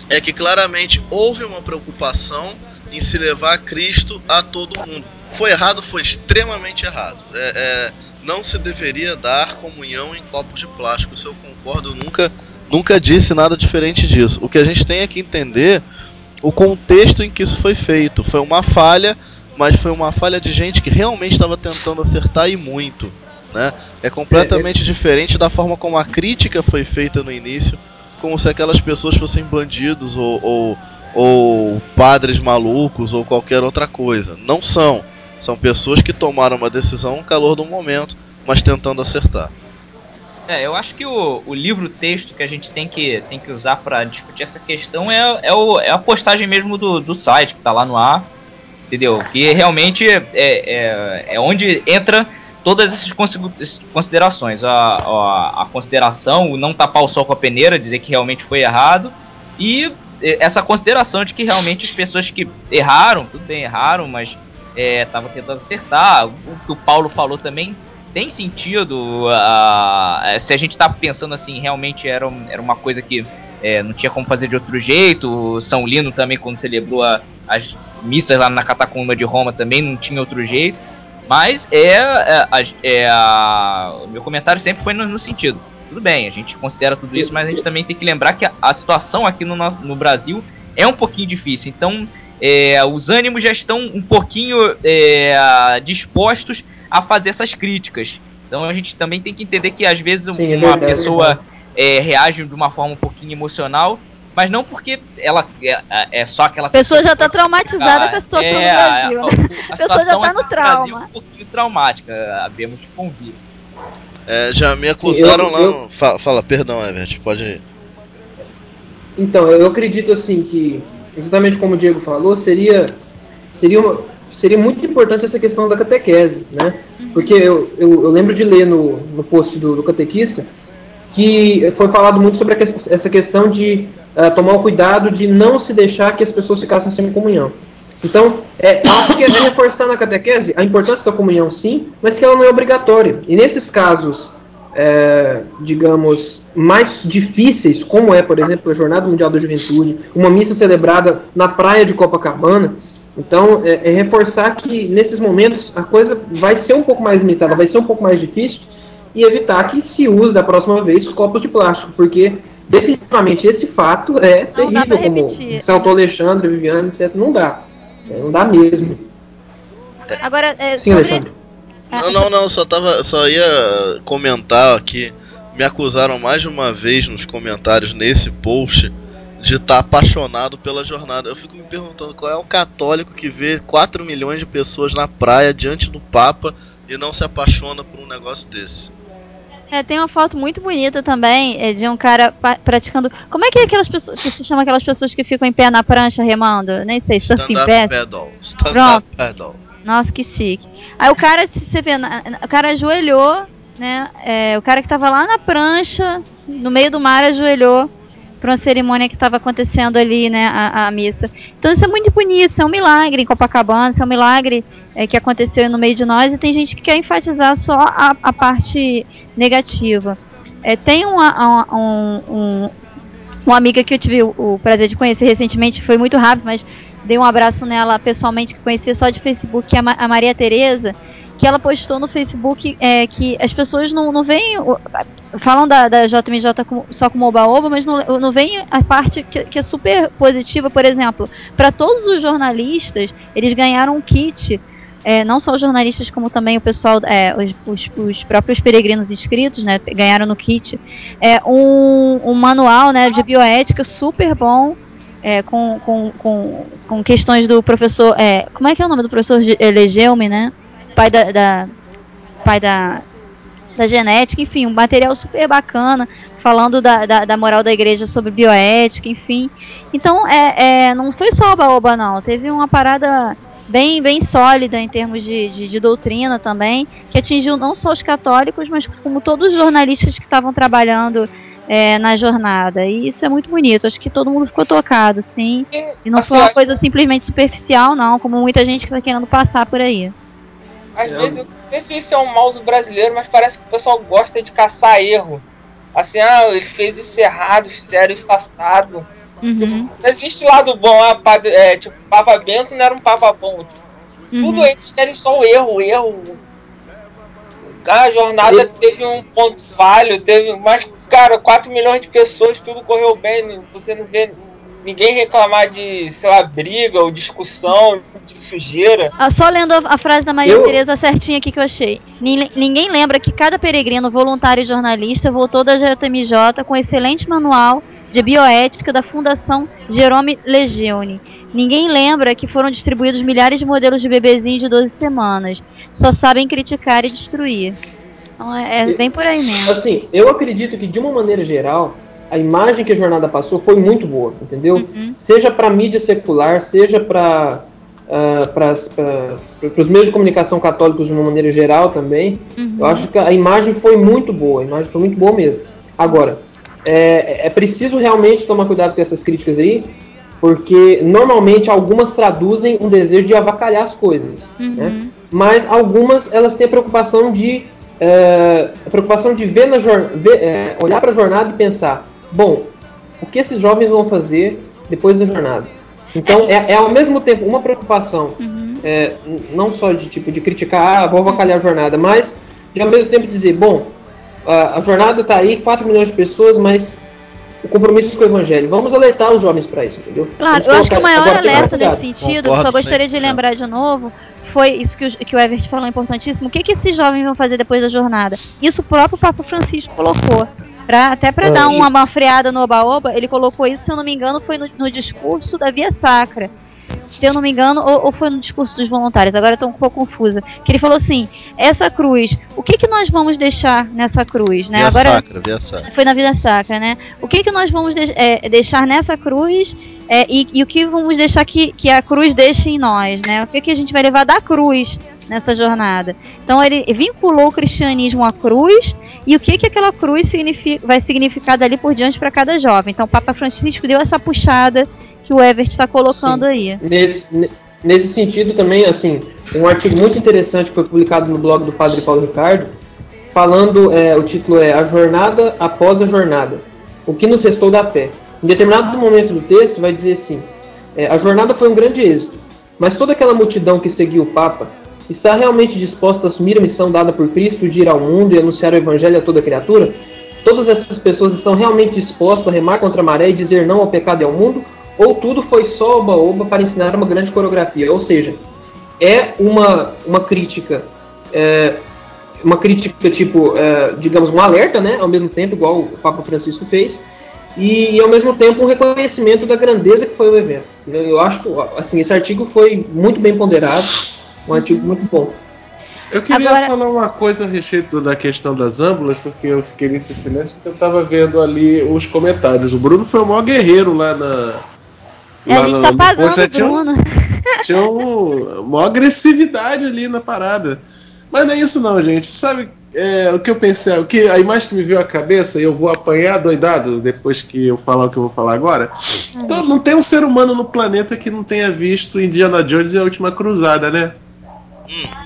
é que claramente houve uma preocupação em se levar Cristo a todo mundo. Foi errado? Foi extremamente errado. É, é, não se deveria dar comunhão em copos de plástico. Isso eu concordo, eu nunca, nunca disse nada diferente disso. O que a gente tem é que entender o contexto em que isso foi feito. Foi uma falha, mas foi uma falha de gente que realmente estava tentando acertar e muito. Né? É completamente diferente da forma como a crítica foi feita no início, como se aquelas pessoas fossem bandidos ou, ou, ou padres malucos ou qualquer outra coisa. Não são. São pessoas que tomaram uma decisão no calor do momento, mas tentando acertar. É, eu acho que o, o livro-texto que a gente tem que, tem que usar para discutir essa questão é, é, o, é a postagem mesmo do, do site que tá lá no ar, entendeu? Que realmente é, é, é onde entra todas essas considerações. A, a, a, consideração, o não tapar o sol com a peneira, dizer que realmente foi errado. E essa consideração de que realmente as pessoas que erraram, tudo bem, erraram, mas estavam é, tentando acertar. O que o Paulo falou também tem sentido. Uh, se a gente tá pensando assim, realmente era, era uma coisa que é, não tinha como fazer de outro jeito. São Lino também, quando celebrou a, as missas lá na catacumba de Roma, também não tinha outro jeito. Mas é, é, é a, o meu comentário sempre foi no, no, sentido. Tudo bem, a gente considera tudo isso, mas a gente também tem que lembrar que a, a situação aqui no, no Brasil é um pouquinho difícil. Então, é, os ânimos já estão um pouquinho é, dispostos a fazer essas críticas. Então a gente também tem que entender que às vezes Sim, uma é pessoa é, reage de uma forma um pouquinho emocional, mas não porque ela é, é só aquela a pessoa. já está traumatizada com a situação é, no Brasil. A, né? a, a pessoa já está no trauma. Brasil é um pouquinho traumática, havemos de convir. É, já me acusaram Sim, eu, lá. Eu... Fala, fala, perdão, Everett, pode ir. Então, eu acredito assim que, exatamente como o Diego falou, seria, seria, uma, seria muito importante essa questão da catequese, né? Porque eu, eu, eu lembro de ler no, no post do, do catequista que foi falado muito sobre essa questão de uh, tomar o cuidado de não se deixar que as pessoas ficassem sem comunhão. Então, é, acho que é reforçar na catequese a importância da comunhão, sim, mas que ela não é obrigatória. E nesses casos, é, digamos, mais difíceis, como é, por exemplo, a Jornada Mundial da Juventude, uma missa celebrada na praia de Copacabana, então é, é reforçar que nesses momentos a coisa vai ser um pouco mais limitada, vai ser um pouco mais difícil, e evitar que se use da próxima vez os copos de plástico, porque definitivamente esse fato é não terrível, como Salto Alexandre, Viviane, etc. Não dá. É, não dá mesmo. Agora, é, Sim, sobre... Alexandre. Não, não, não, só, tava, só ia comentar que me acusaram mais de uma vez nos comentários nesse post de estar tá apaixonado pela jornada. Eu fico me perguntando qual é o católico que vê 4 milhões de pessoas na praia diante do Papa e não se apaixona por um negócio desse. É, tem uma foto muito bonita também é, de um cara praticando. Como é que é aquelas pessoas que se chama aquelas pessoas que ficam em pé na prancha remando? Nem sei, surfing stand pedal. Stand Pronto. pedal. Nossa, que chique. Aí o cara, se você vê, o cara ajoelhou, né? É, o cara que tava lá na prancha, no meio do mar, ajoelhou para uma cerimônia que estava acontecendo ali, né, a, a, missa. Então isso é muito bonito, isso é um milagre em Copacabana, isso é um milagre é, que aconteceu no meio de nós e tem gente que quer enfatizar só a, a parte negativa. É, tem uma, um, um, uma amiga que eu tive o, prazer de conhecer recentemente, foi muito rápido, mas dei um abraço nela pessoalmente, que conheci só de Facebook, que é a Maria Tereza, que ela postou no Facebook é, que as pessoas não, não veem. Falam da, da JMJ só como oba-oba, mas não, não veem a parte que, que é super positiva, por exemplo. Para todos os jornalistas, eles ganharam um kit. É, não só os jornalistas, como também o pessoal, é, os, os, os, próprios peregrinos inscritos, né, ganharam no kit, é, um, um manual né, de bioética super bom, é, com, com, com, com questões do professor. É, como é que é o nome do professor Legeume, né? pai da, da pai da, da genética, enfim, um material super bacana, falando da, da, da, moral da igreja sobre bioética, enfim. Então, é, é não foi só oba-oba, não. Teve uma parada bem, bem sólida em termos de, de, de, doutrina também, que atingiu não só os católicos, mas como todos os jornalistas que estavam trabalhando é, na jornada. E isso é muito bonito. Acho que todo mundo ficou tocado, sim. E não foi uma coisa simplesmente superficial, não, como muita gente que está querendo passar por aí. Às é. vezes, eu não sei se isso é um mal do brasileiro, mas parece que o pessoal gosta de caçar erro. Assim, ah, ele fez isso errado, fizeram isso assado. Uhum. Não existe lado bom, padre, é, tipo, Papa Bento não era um Papa bom. Tipo, uhum. Tudo eles querem só o erro, o erro. A jornada teve um ponto falho, teve. Mas, cara, 4 milhões de pessoas, tudo correu bem. Você não vê ninguém reclamar de, sei lá, briga ou discussão, de sujeira. Ah, só lendo a, a frase da Maria eu... Tereza certinha aqui que eu achei. Ninguém lembra que cada peregrino voluntário e jornalista voltou da JMJ com excelente manual de bioética da Fundação Jerome Legione. Ninguém lembra que foram distribuídos milhares de modelos de bebezinhos de 12 semanas. Só sabem criticar e destruir. Então é, é bem por aí mesmo. Assim, eu acredito que de uma maneira geral, a imagem que a jornada passou foi muito boa, entendeu? Uhum. Seja para mídia secular, seja para uh, para os meios de comunicação católicos de uma maneira geral também. Uhum. Eu acho que a imagem foi muito boa, a imagem foi muito boa mesmo. Agora, é, é preciso realmente tomar cuidado com essas críticas aí, porque normalmente algumas traduzem um desejo de avacalhar as coisas, uhum. né? mas algumas elas têm a preocupação de é, a preocupação de ver na ver, é, olhar para a jornada e pensar, bom, o que esses jovens vão fazer depois da jornada? Então é, é ao mesmo tempo uma preocupação, uhum. é, não só de tipo de criticar, ah, vou avacalhar a jornada, mas de ao mesmo tempo dizer, bom, a, a jornada está aí, 4 milhões de pessoas, mas o compromisso com o evangelho. Vamos alertar os jovens para isso, entendeu? Claro, Vamos eu acho que o maior alerta nesse sentido, Concordo só gostaria de lembrar de novo, foi isso que o, que o Everett falou importantíssimo. O que, que esses jovens vão fazer depois da jornada? Isso o próprio Papa Francisco colocou. Pra, até para é, dar uma, uma freada no Oba-Oba, ele colocou isso, se eu não me engano, foi no, no discurso da Via Sacra se eu não me engano, ou, ou foi no discurso dos voluntários, agora eu tô um pouco confusa. Que ele falou assim: essa cruz, o que que nós vamos deixar nessa cruz, né? Via agora sacra, via sacra. Foi na vida sacra, né? O que que nós vamos de é, deixar nessa cruz é, e, e, o que vamos deixar que, que a cruz deixe em nós, né? O que que a gente vai levar da cruz nessa jornada? Então ele vinculou o cristianismo à cruz e o que que aquela cruz significa, vai significar dali por diante para cada jovem. Então o Papa Francisco deu essa puxada que o Everett está colocando Sim. aí. Nesse, nesse sentido também, assim, um artigo muito interessante que foi publicado no blog do Padre Paulo Ricardo, falando, é, o título é A Jornada Após a Jornada, o que nos restou da fé. Em determinado momento do texto vai dizer assim, é, a jornada foi um grande êxito, mas toda aquela multidão que seguiu o Papa está realmente disposta a assumir a missão dada por Cristo de ir ao mundo e anunciar o Evangelho a toda criatura? Todas essas pessoas estão realmente dispostas a remar contra a maré e dizer não ao pecado e ao mundo? Ou tudo foi só oba-oba para ensinar uma grande coreografia. Ou seja, é uma, uma crítica, é, uma crítica tipo, é, digamos, um alerta, né? Ao mesmo tempo, igual o Papa Francisco fez, e, e ao mesmo tempo um reconhecimento da grandeza que foi o evento. Eu acho que assim, esse artigo foi muito bem ponderado, um artigo muito bom. Eu queria Agora... falar uma coisa a respeito da questão das âmbulas, porque eu fiquei nesse silêncio porque eu estava vendo ali os comentários. O Bruno foi o maior guerreiro lá na, é, a gente tá pagando Bruno. Tinha, tinha um, uma agressividade ali na parada. Mas não é isso não, gente. Sabe é, o que eu pensei? O que, a imagem que me veio à cabeça, e eu vou apanhar doidado depois que eu falar o que eu vou falar agora. Então, não tem um ser humano no planeta que não tenha visto Indiana Jones e a Última Cruzada, né?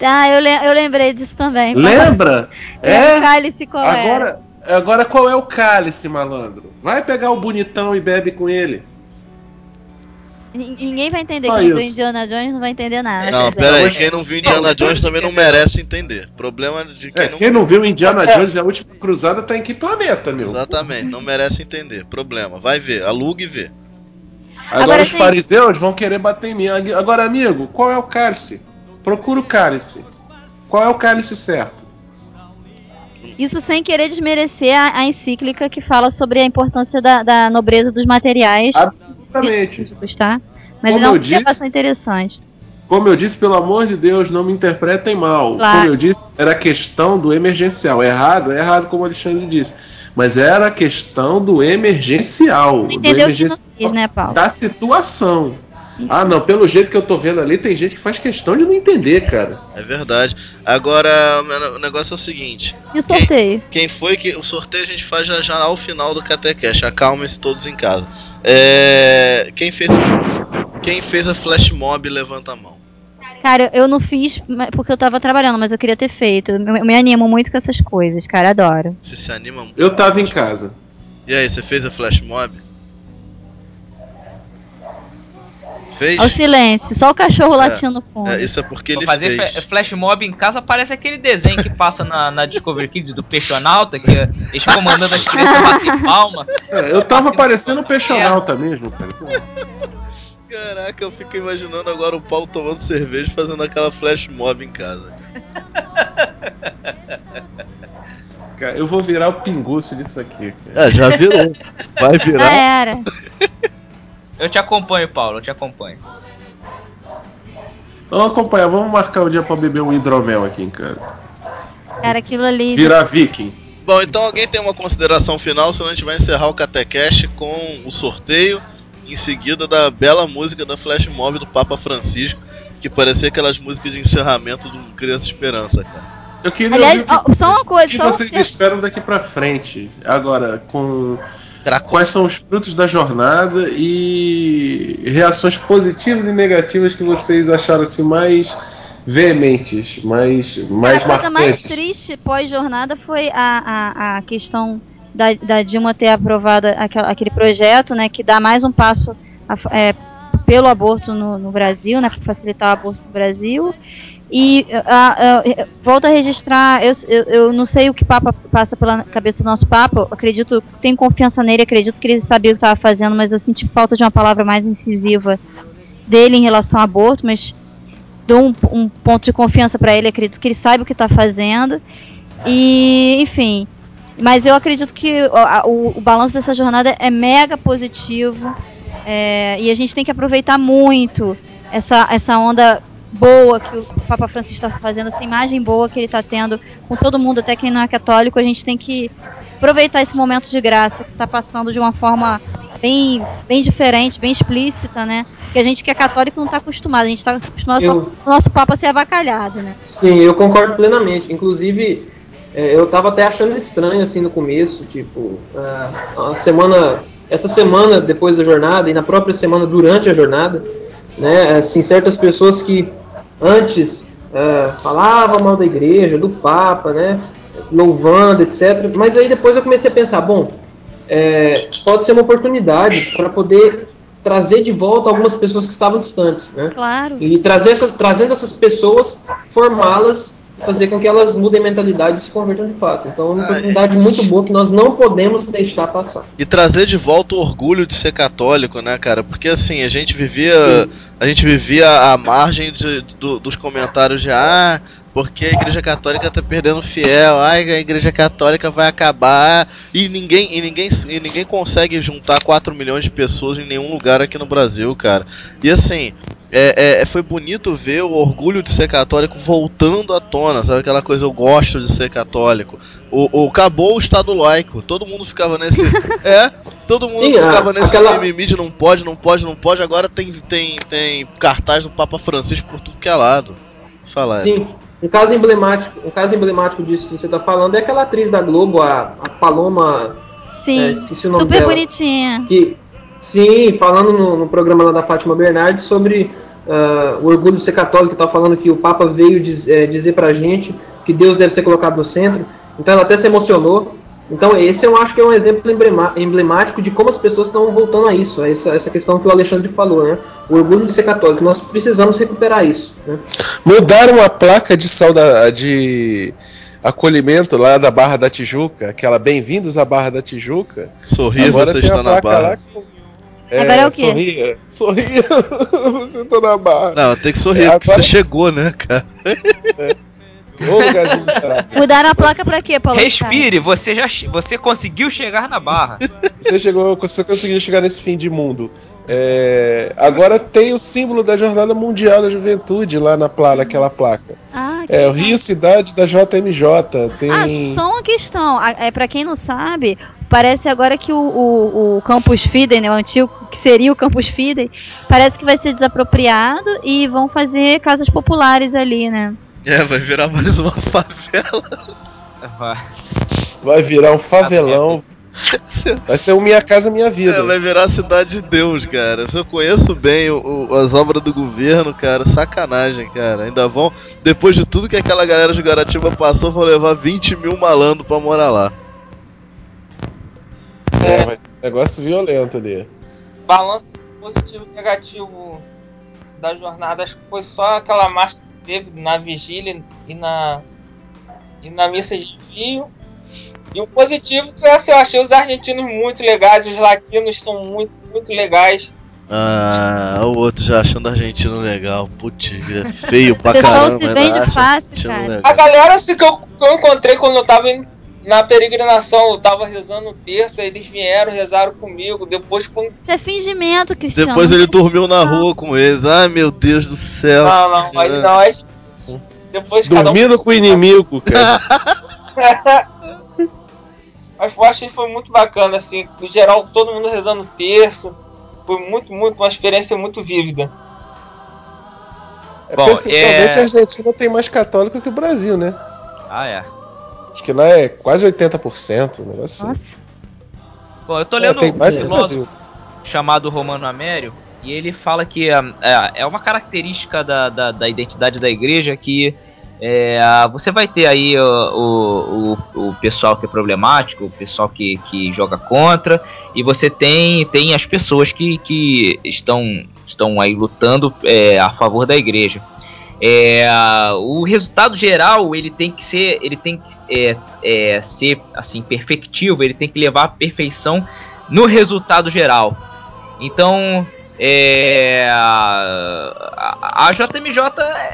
Ah, eu, le eu lembrei disso também. Lembra? É. O cálice qual agora, agora qual é o cálice, malandro? Vai pegar o bonitão e bebe com ele. Ninguém vai entender. quem viu Indiana Jones não vai entender nada. Não, pera aí. Quem não viu Indiana Jones também não merece entender. Problema de quem, é, não... quem não viu Indiana Jones a última cruzada tá em que planeta, meu? Exatamente. Não merece entender. Problema. Vai ver. Alugue e vê. Agora, Agora os fariseus vão querer bater em mim. Agora, amigo, qual é o cálice? Procura o cálice. Qual é o cálice certo? Isso sem querer desmerecer a, a encíclica que fala sobre a importância da, da nobreza dos materiais. Absolutamente. Tá? Mas Como é uma observação interessante. Como eu disse, pelo amor de Deus, não me interpretem mal. Claro. Como eu disse, era questão do emergencial. Errado? É errado, como o Alexandre disse. Mas era questão do emergencial. do emergencial né, Paulo? Da situação. Ah, não, pelo jeito que eu tô vendo ali, tem gente que faz questão de não entender, cara. É verdade. Agora, o negócio é o seguinte. E o sorteio? Quem, quem foi que. O sorteio a gente faz já, já ao final do Catecast. Acalmem-se todos em casa. É, quem fez. Quem fez a flash mob, levanta a mão. Cara, eu não fiz porque eu tava trabalhando, mas eu queria ter feito. Eu me animo muito com essas coisas, cara, adoro. Você se anima muito? Eu tava em casa. E aí, você fez a flash mob? Fez. Ao silêncio, só o cachorro é, latindo no fundo. É, isso é porque ele fazer fez. flash mob em casa parece aquele desenho que passa na, na Discovery Kids do Peixonauta, que eles comandando as crianças batem palma. É, eu tava parecendo o Peixonauta mesmo, cara. Caraca, eu fico imaginando agora o Paulo tomando cerveja fazendo aquela flash mob em casa. Cara, eu vou virar o pinguço disso aqui. Cara. É, já virou. Vai virar. Já era. Eu te acompanho, Paulo, eu te acompanho. Vamos acompanhar, vamos marcar um dia pra beber um hidromel aqui em casa. Cara, aquilo ali. Virar viking. Bom, então alguém tem uma consideração final, senão a gente vai encerrar o Catecast com o sorteio, em seguida da bela música da Flash Mob do Papa Francisco, que parecia aquelas músicas de encerramento do Criança Esperança, cara. Eu queria Aliás, ouvir o que, ó, só uma coisa, o que só um vocês uma- esperam daqui pra frente. Agora, com quais são os frutos da jornada e reações positivas e negativas que vocês acharam assim mais veementes, mais, mais a coisa mais marcantes. triste pós-jornada foi a, a, a questão da, da Dilma ter aprovado aquela- aquele projeto, né, que dá mais um passo a- é, pelo aborto no, no Brasil, né, para facilitar o aborto no Brasil. E a- a- volto a registrar, eu, eu, eu não sei o que Papa passa pela cabeça do nosso Papa, acredito, tenho confiança nele, acredito que ele sabia o que estava fazendo, mas eu senti falta de uma palavra mais incisiva dele em relação ao aborto, mas dou um, um ponto de confiança para ele, acredito que ele sabe o que está fazendo. E, enfim, mas eu acredito que o, o- o balanço dessa jornada é mega positivo. é, e a gente tem que aproveitar muito essa, essa onda boa que o Papa Francisco está fazendo, essa imagem boa que ele está tendo com todo mundo, até quem não é católico. A gente tem que aproveitar esse momento de graça que está passando de uma forma bem, bem diferente, bem explícita, né? Que a gente que é católico não está acostumado, a gente está acostumado Eu- só o nosso Papa ser avacalhado, né? Sim, eu concordo plenamente. Inclusive, é, eu tava até achando estranho assim no começo, tipo, ah, a semana, essa semana depois da jornada e na própria semana durante a jornada, né, assim, certas pessoas que antes ah, falavam mal da igreja, do Papa, né, louvando, etc. Mas aí depois eu comecei a pensar, bom, é, pode ser uma oportunidade para poder trazer de volta algumas pessoas que estavam distantes, né? Claro. E trazer essas, trazendo essas pessoas, formá-las, fazer com que elas mudem mentalidade e se convertam de fato. Então é uma oportunidade muito boa que nós não podemos deixar passar. E trazer de volta o orgulho de ser católico, né, cara? Porque assim, a gente vivia. A gente vivia à margem de- do- dos comentários de ah, porque a igreja católica tá perdendo fiel, ai, a igreja católica vai acabar. E ninguém, e ninguém, e ninguém consegue juntar 4 milhões de pessoas em nenhum lugar aqui no Brasil, cara. E assim, é, é- foi bonito ver o orgulho de ser católico voltando à tona, sabe? Aquela coisa, eu gosto de ser católico. O, o- acabou o Estado laico, todo mundo ficava nesse. é, todo mundo Sim, ficava nesse aquela- mimimi de não pode, não pode, não pode. Agora tem, tem, tem cartaz do Papa Francisco por tudo que é lado. Fala, Sim, um caso emblemático, um caso emblemático disso que você está falando é aquela atriz da Globo, a, a Paloma. Sim, é, esqueci o nome super dela. bonitinha. Que, sim, falando no, no programa lá da Fátima Bernardes sobre ah, o orgulho de ser católico, estava falando que o Papa veio diz, eh, dizer pra gente que Deus deve ser colocado no centro. Então ela até se emocionou. Então esse eu acho que é um exemplo emblemático de como as pessoas estão voltando a isso, a essa, essa questão que o Alexandre falou, né? O orgulho de ser católico. Nós precisamos recuperar isso. Né? Mudaram a placa de sauda de acolhimento lá da Barra da Tijuca, aquela Bem-vindos à Barra da Tijuca. Sorria, Agora você tem está a na placa barra. lá com- Agora é o quê? Sorria, sorria, você tá na barra. Não, tem que sorrir, É, porque agora- você chegou, né, cara? Ô, lugarzinho miserável. Mudaram a placa pra quê, Paulo? Respire, você já você conseguiu chegar na barra. Você chegou, você conseguiu chegar nesse fim de mundo. É, agora tem o símbolo da Jornada Mundial da Juventude lá na pla, naquela placa. Ah, É o. Rio Cidade da JMJ. Tem. Ah, só uma questão. É, pra quem não sabe, parece agora que o, o, o Campus Fidem, né, o antigo, seria o Campus Fidem, parece que vai ser desapropriado e vão fazer casas populares ali, né? É, vai virar mais uma favela. Vai virar um favelão. Vai ser o Minha Casa Minha Vida. É, vai virar a cidade de Deus, cara. Se eu conheço bem o- o- as obras do governo, cara, sacanagem, cara. Ainda vão, depois de tudo que aquela galera de Guaratiba passou, vão levar 20 mil malandros pra morar lá. É, vai ser um negócio violento ali. Balanço positivo e negativo da jornada, acho que foi só aquela marcha que teve na vigília e na, e na missa de desvio. E o positivo que assim, eu achei os argentinos muito legais, os latinos são muito, muito legais. Ah, o outro já achando argentino legal. Putz, é feio pra caramba. ainda vende acha fácil, cara. legal. A galera assim, que, eu, que eu encontrei quando eu tava indo na peregrinação, eu tava rezando o terço, aí eles vieram, rezaram comigo, depois quando Isso é fingimento, Cristiano. Depois ele dormiu na rua com eles. Ai meu Deus do céu. Não, não, aí não, aí depois cada um- Dormindo com o inimigo, cara. Mas eu achei que foi muito bacana, assim, no geral, todo mundo rezando o terço. Foi muito, muito, uma experiência muito vívida. É Bom, percentualmente é- a Argentina tem mais católico que o Brasil, né? Ah, é. Acho que lá é quase 80%, um negócio assim. Bom, eu tô É, lendo tem mais um filósofo Brasil. chamado Romano Amério e ele fala que ah, é, é uma característica da, da, da identidade da igreja que é, você vai ter aí o, o, o, o pessoal que é problemático, o pessoal que, que joga contra, e você tem, tem as pessoas que, que estão, estão aí lutando é, a favor da igreja. É, o resultado geral ele tem que ser ele tem que é, é, ser assim perfectivo ele tem que levar à perfeição no resultado geral. Então é, a, a JMJ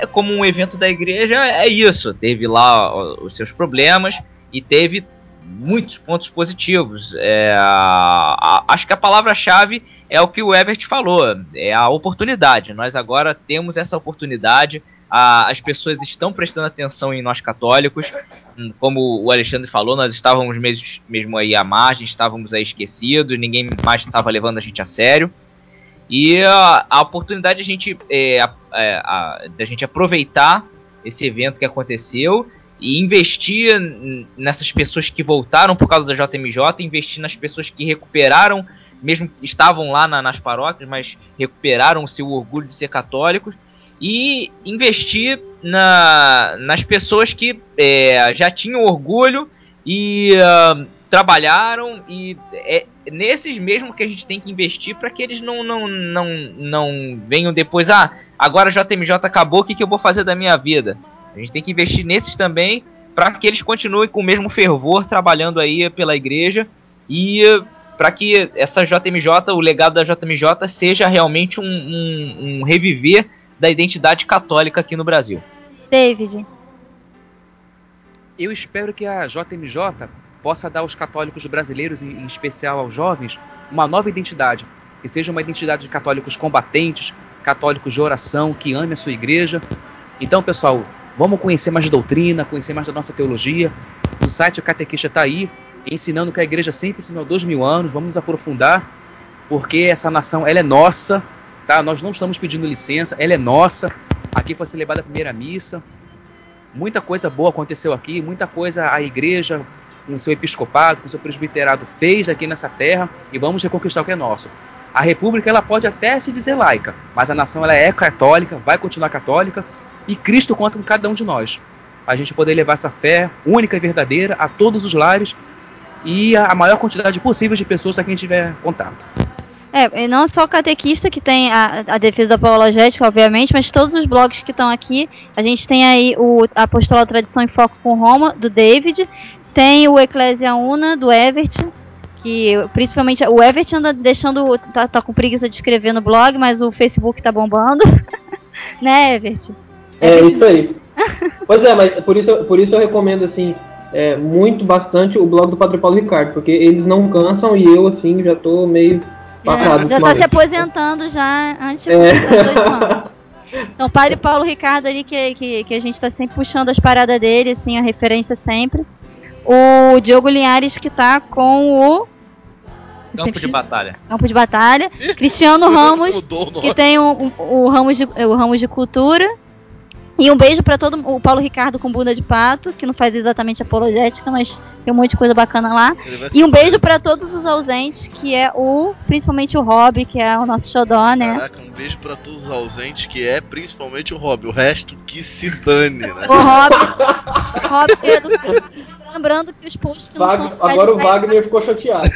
é como um evento da igreja é isso. Teve lá os seus problemas e teve muitos pontos positivos. É, a- a- acho que a palavra-chave é o que o Everett falou é a oportunidade. Nós agora temos essa oportunidade a- as pessoas estão prestando atenção em nós católicos. Hum, Como o Alexandre falou, nós estávamos mes- mesmo aí à margem, estávamos aí esquecidos, ninguém mais estava levando a gente a sério. E a, a oportunidade de a gente, é, a- é, a- da gente aproveitar esse evento que aconteceu e investir nessas pessoas que voltaram por causa da JMJ, investir nas pessoas que recuperaram, mesmo que estavam lá na- nas paróquias, mas recuperaram o seu orgulho de ser católicos e investir na, nas pessoas que é, já tinham orgulho e ah, trabalharam e é nesses mesmo que a gente tem que investir para que eles não, não, não, não venham depois ah agora a JMJ acabou o que, que eu vou fazer da minha vida? A gente tem que investir nesses também para que eles continuem com o mesmo fervor trabalhando aí pela igreja e para que essa JMJ, o legado da JMJ seja realmente um, um, um reviver da identidade católica aqui no Brasil. David. Eu espero que a JMJ possa dar aos católicos brasileiros, em em especial aos jovens, uma nova identidade. Que seja uma identidade de católicos combatentes, católicos de oração, que ame a sua igreja. Então, pessoal, vamos conhecer mais de doutrina, conhecer mais da nossa teologia. O site Catequista está aí, ensinando que a igreja sempre ensinou há dois mil anos. Vamos nos aprofundar, porque essa nação ela é nossa, tá? Nós não estamos pedindo licença, ela é nossa. Aqui foi celebrada a primeira missa. Muita coisa boa aconteceu aqui, muita coisa a igreja, com seu episcopado, com seu presbiterado fez aqui nessa terra e vamos reconquistar o que é nosso. A república ela pode até se dizer laica, mas a nação ela é católica, vai continuar católica e Cristo conta com cada um de nós. A gente poder levar essa fé única e verdadeira a todos os lares e a a maior quantidade possível de pessoas a quem tiver contato. É, e não só o catequista que tem a, a defesa apologética, obviamente, mas todos os blogs que estão aqui. A gente tem aí o Apostolado Tradição em Foco com Roma, do David. Tem o Eclésia Una, do Evert. Que principalmente o Evert anda deixando. Tá, tá com preguiça de escrever no blog, mas o Facebook tá bombando. né, Evert? É isso aí. Pois é, mas por isso, por isso eu recomendo assim é, muito bastante o blog do Padre Paulo Ricardo, porque eles não cansam e eu assim já tô meio parado. Já tá se aposentando já antes É. dos dois anos. Então, Padre Paulo Ricardo ali, que, que, que a gente tá sempre puxando as paradas dele, assim, a referência sempre. O Diogo Linhares, que tá com o Campo de batalha. Campo de Batalha. Cristiano Ramos, que tem o, o, o Ramos de, o Ramos de Cultura. E um beijo pra todo o Paulo Ricardo com bunda de pato, que não faz exatamente apologética, mas tem um monte de coisa bacana lá. E um beijo pra todos os ausentes, que é o, principalmente o Rob, que é o nosso xodó, né? Caraca, um beijo pra todos os ausentes, que é principalmente o Rob. O resto que se dane, né? O Rob, o Rob é do- Lembrando que os posts que não Wag- são agora o Wagner ficou chateado.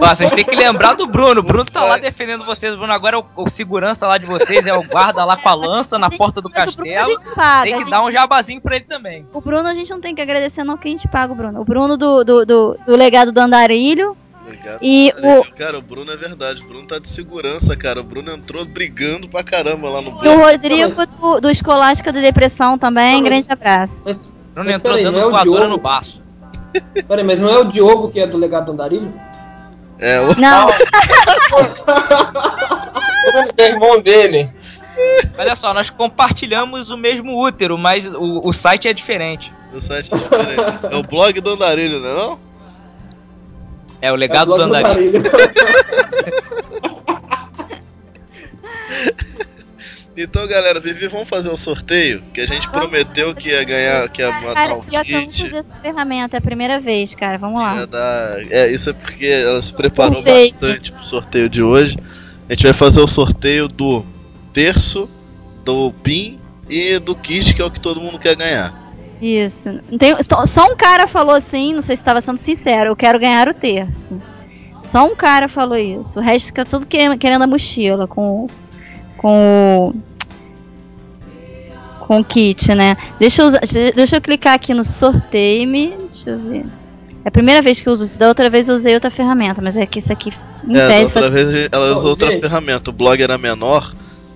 Ó, vocês têm que lembrar do Bruno. O Bruno tá lá defendendo vocês. O Bruno agora é o, o segurança lá de vocês, é o guarda lá com a lança na porta do castelo. Tem que dar um jabazinho pra ele também. O Bruno a gente não tem que agradecer, não, que a gente paga o Bruno. O Bruno do, do, do, do legado do Andarilho. Obrigado, E o- Cara, o Bruno é verdade. O Bruno tá de segurança, cara. O Bruno entrou brigando pra caramba lá no E o. Rodrigo do, do Escolástica da Depressão também. grande abraço. Bruno Mas entrou peraí, dando não é o voadora Diogo? no baço. Peraí, mas não é o Diogo que é do legado do Andarilho? É, o... Não. O irmão dele. Olha só, nós compartilhamos o mesmo útero, mas o, o site é diferente. O site é diferente. É o blog do Andarilho, não é não? É o legado É o do blog do Então, galera, Vivi, vamos fazer o sorteio? Que a gente prometeu que ia ganhar, que ia Cara, matar eu nunca kit. usei essa ferramenta, é a primeira vez, cara. Vamos lá. Dar... É, isso é porque ela se preparou Sorteio. bastante pro sorteio de hoje. A gente vai fazer o sorteio do terço, do PIN e do kit, que é o que todo mundo quer ganhar. Isso. Tem, só, um cara falou assim, não sei se estava sendo sincero, eu quero ganhar o terço. Só um cara falou isso. O resto fica tudo que- querendo a mochila com com com o kit, né? Deixa eu, usar- deixa eu clicar aqui no sorteio-me. Deixa eu ver. É a primeira vez que eu uso isso. Da outra vez eu usei outra ferramenta, mas é que isso aqui É, da outra só- vez ela usou outra gente. ferramenta. O blog era menor,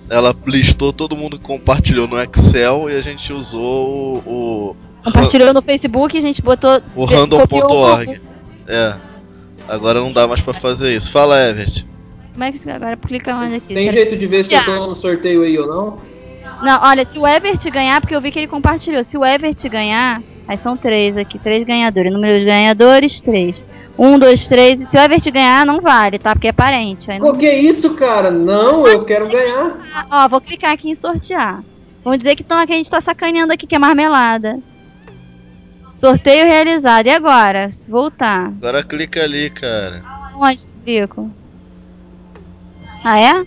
ela listou, todo mundo compartilhou no Excel e a gente usou o. o compartilhou no Facebook e a gente botou o copiou random.org. É. Agora não dá mais pra fazer isso. Fala, Everett. Como é que agora clica onde aqui? Tem jeito de ver se eu tô no sorteio aí ou não? Não, olha, se o Everett ganhar, porque eu vi que ele compartilhou. Se o Everett ganhar, aí são três aqui, três ganhadores. Número de ganhadores, três. Um, dois, três. E se o Everett ganhar, não vale, tá? Porque é parente. Aí não... O que é isso, cara? Não, eu quero ganhar. Ó, vou clicar aqui em sortear. Vamos dizer que, tão, que a gente tá sacaneando aqui, que é marmelada. Sorteio realizado. E agora? Voltar. Agora clica ali, cara. Onde clico? Ah, é?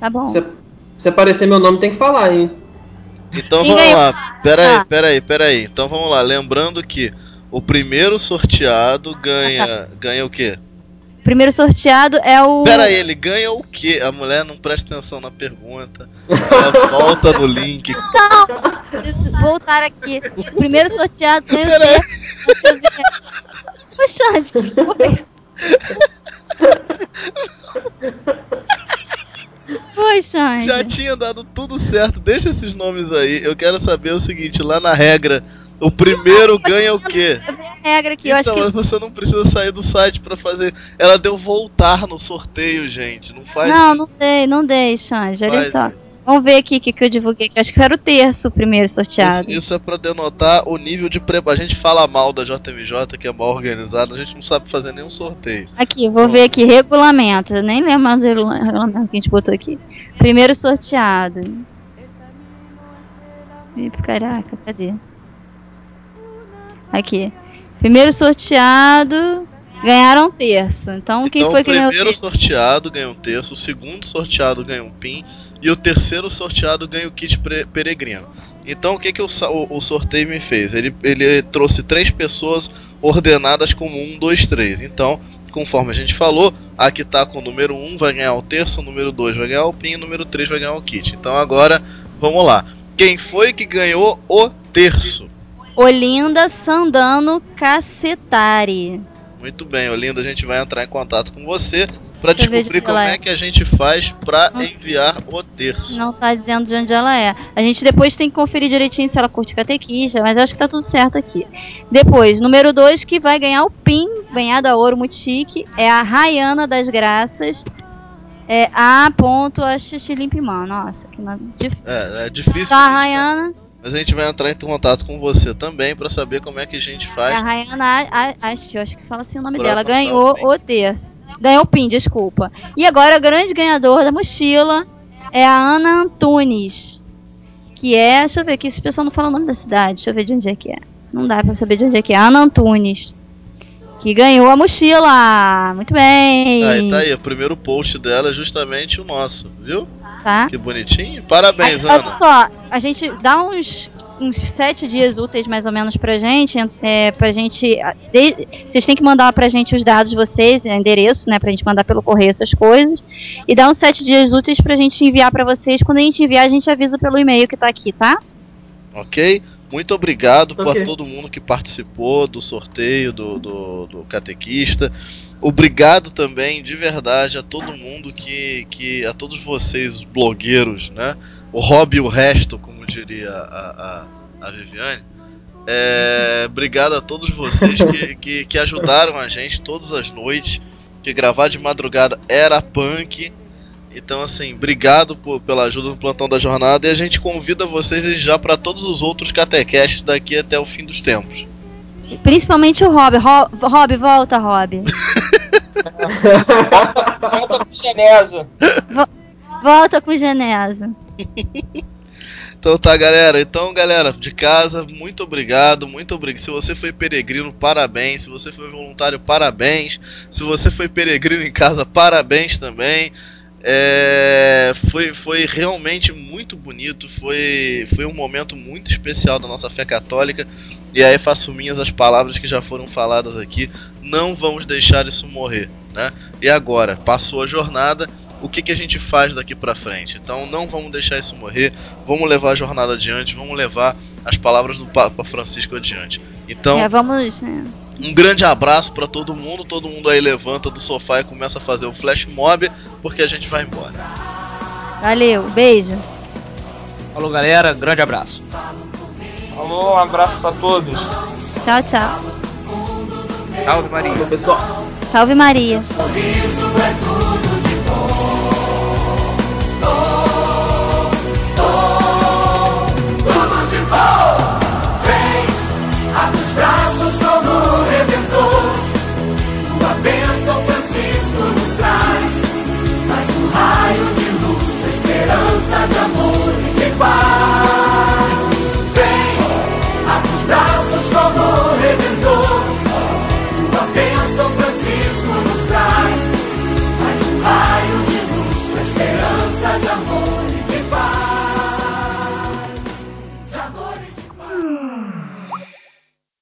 Tá bom. Se, se aparecer meu nome, tem que falar, hein? Então Quem vamos lá. Pera aí, Ah. pera aí, pera aí. Então vamos lá. Lembrando que o primeiro sorteado ganha. Ganha o quê? Primeiro sorteado é o. Pera aí, ele ganha o quê? A mulher não presta atenção na pergunta. Ela volta no link. Não! Voltar aqui. O primeiro sorteado ganha o Pera aí. quê? Deixa eu ver. Poxa, gente, que foi? Xande. Já tinha dado tudo certo. Deixa esses nomes aí. Eu quero saber o seguinte, lá na regra, o primeiro ganha o quê? Regra aqui, Então, que. você não precisa sair do site pra fazer. Ela deu voltar no sorteio, gente. Não faz Não, isso. não sei, não dei, Xande. Olha só. isso. Vamos ver aqui o que, que eu divulguei. Que eu acho que era o terço o primeiro sorteado. Isso, isso é pra denotar o nível de preparo. A gente fala mal da JMJ, que é mal organizada, a gente não sabe fazer nenhum sorteio. Aqui, vou ver aqui, regulamento. Eu nem lembro mais do regula- regulamento que a gente botou aqui. Primeiro sorteado. Ih, Caraca, cadê? Aqui. Primeiro sorteado. Ganharam um terço. Então, quem então, foi que ganhou o primeiro sorteado ganha um terço, o segundo sorteado ganha um pin e o terceiro sorteado ganha o kit peregrino. Então, o que, que o, o- o sorteio me fez? Ele, ele trouxe três pessoas ordenadas como um, dois, três. Então, conforme a gente falou, a que tá com o número 1 um vai ganhar o terço, o número 2 vai ganhar o pin, o número 3 vai ganhar o kit. Então, agora, vamos lá. Quem foi que ganhou o terço? Olinda Sandano Cacetari. Muito bem, Olinda, a gente vai entrar em contato com você para descobrir como é é. que a gente faz para enviar o terço. Não tá dizendo de onde ela é. A gente depois tem que conferir direitinho se ela curte catequista, mas acho que tá tudo certo aqui. Depois, número 2, que vai ganhar o PIN, ganhado a ouro muito chique, é a Rayana das Graças. É a ponto a. Nossa, que nome difícil. É, é difícil, Então, a Rayana, mas a gente vai entrar em contato com você também para saber como é que a gente a faz. Rayana A- A- Acho, acho que fala assim o nome Pra dela. Ganhou o terço. Ganhou o PIN, desculpa. E agora, o grande ganhador da mochila é a Ana Antunes. Que é. Deixa eu ver aqui, esse pessoal não fala o nome da cidade. Deixa eu ver de onde é que é. Não dá pra saber de onde é que é. Ana Antunes. Que ganhou a mochila. Muito bem. Aí tá aí, o primeiro post dela é justamente o nosso, viu? Tá? Que bonitinho. Parabéns, Ana. Olha só, a gente dá uns, uns sete dias úteis mais ou menos pra gente, é, pra gente. de- vocês têm que mandar pra gente os dados de vocês, é, endereço, né, pra gente mandar pelo correio essas coisas. E dá uns sete dias úteis pra gente enviar pra vocês. Quando a gente enviar, a gente avisa pelo e-mail que tá aqui, tá? Ok? Muito obrigado Ok. por todo mundo que participou do sorteio do, do, do catequista. Obrigado também, de verdade, a todo mundo que, que. a todos vocês, os blogueiros, né? O hobby e o resto, como diria a, a, a Viviane. É, obrigado a todos vocês que, que, que ajudaram a gente todas as noites. Que gravar de madrugada era punk. Então, assim, obrigado por- pela ajuda no plantão da jornada e a gente convida vocês já para todos os outros catequests daqui até o fim dos tempos. Principalmente o Rob. Ro- Rob, volta, Rob. Volta pro Geneso. Volta com o Genesa. Então tá, galera. Então, galera, de casa, muito obrigado, muito obrigado. Se você foi peregrino, parabéns. Se você foi voluntário, parabéns. Se você foi peregrino em casa, parabéns também. É, foi, foi realmente muito bonito, foi, foi um momento muito especial da nossa fé católica. E aí faço minhas as palavras que já foram faladas aqui. Não vamos deixar isso morrer, né? E agora, passou a jornada, o que, que a gente faz daqui para frente? Então não vamos deixar isso morrer, vamos levar a jornada adiante, vamos levar as palavras do Papa Francisco adiante. Então, É, vamos. né? um grande abraço para todo mundo, todo mundo aí levanta do sofá e começa a fazer o flash mob, porque a gente vai embora. Valeu, beijo. Falou, galera. Grande abraço. Falou, um abraço pra todos. Tchau, tchau. Salve Maria. pessoal. Salve Maria. Sorriso é tudo. Oh.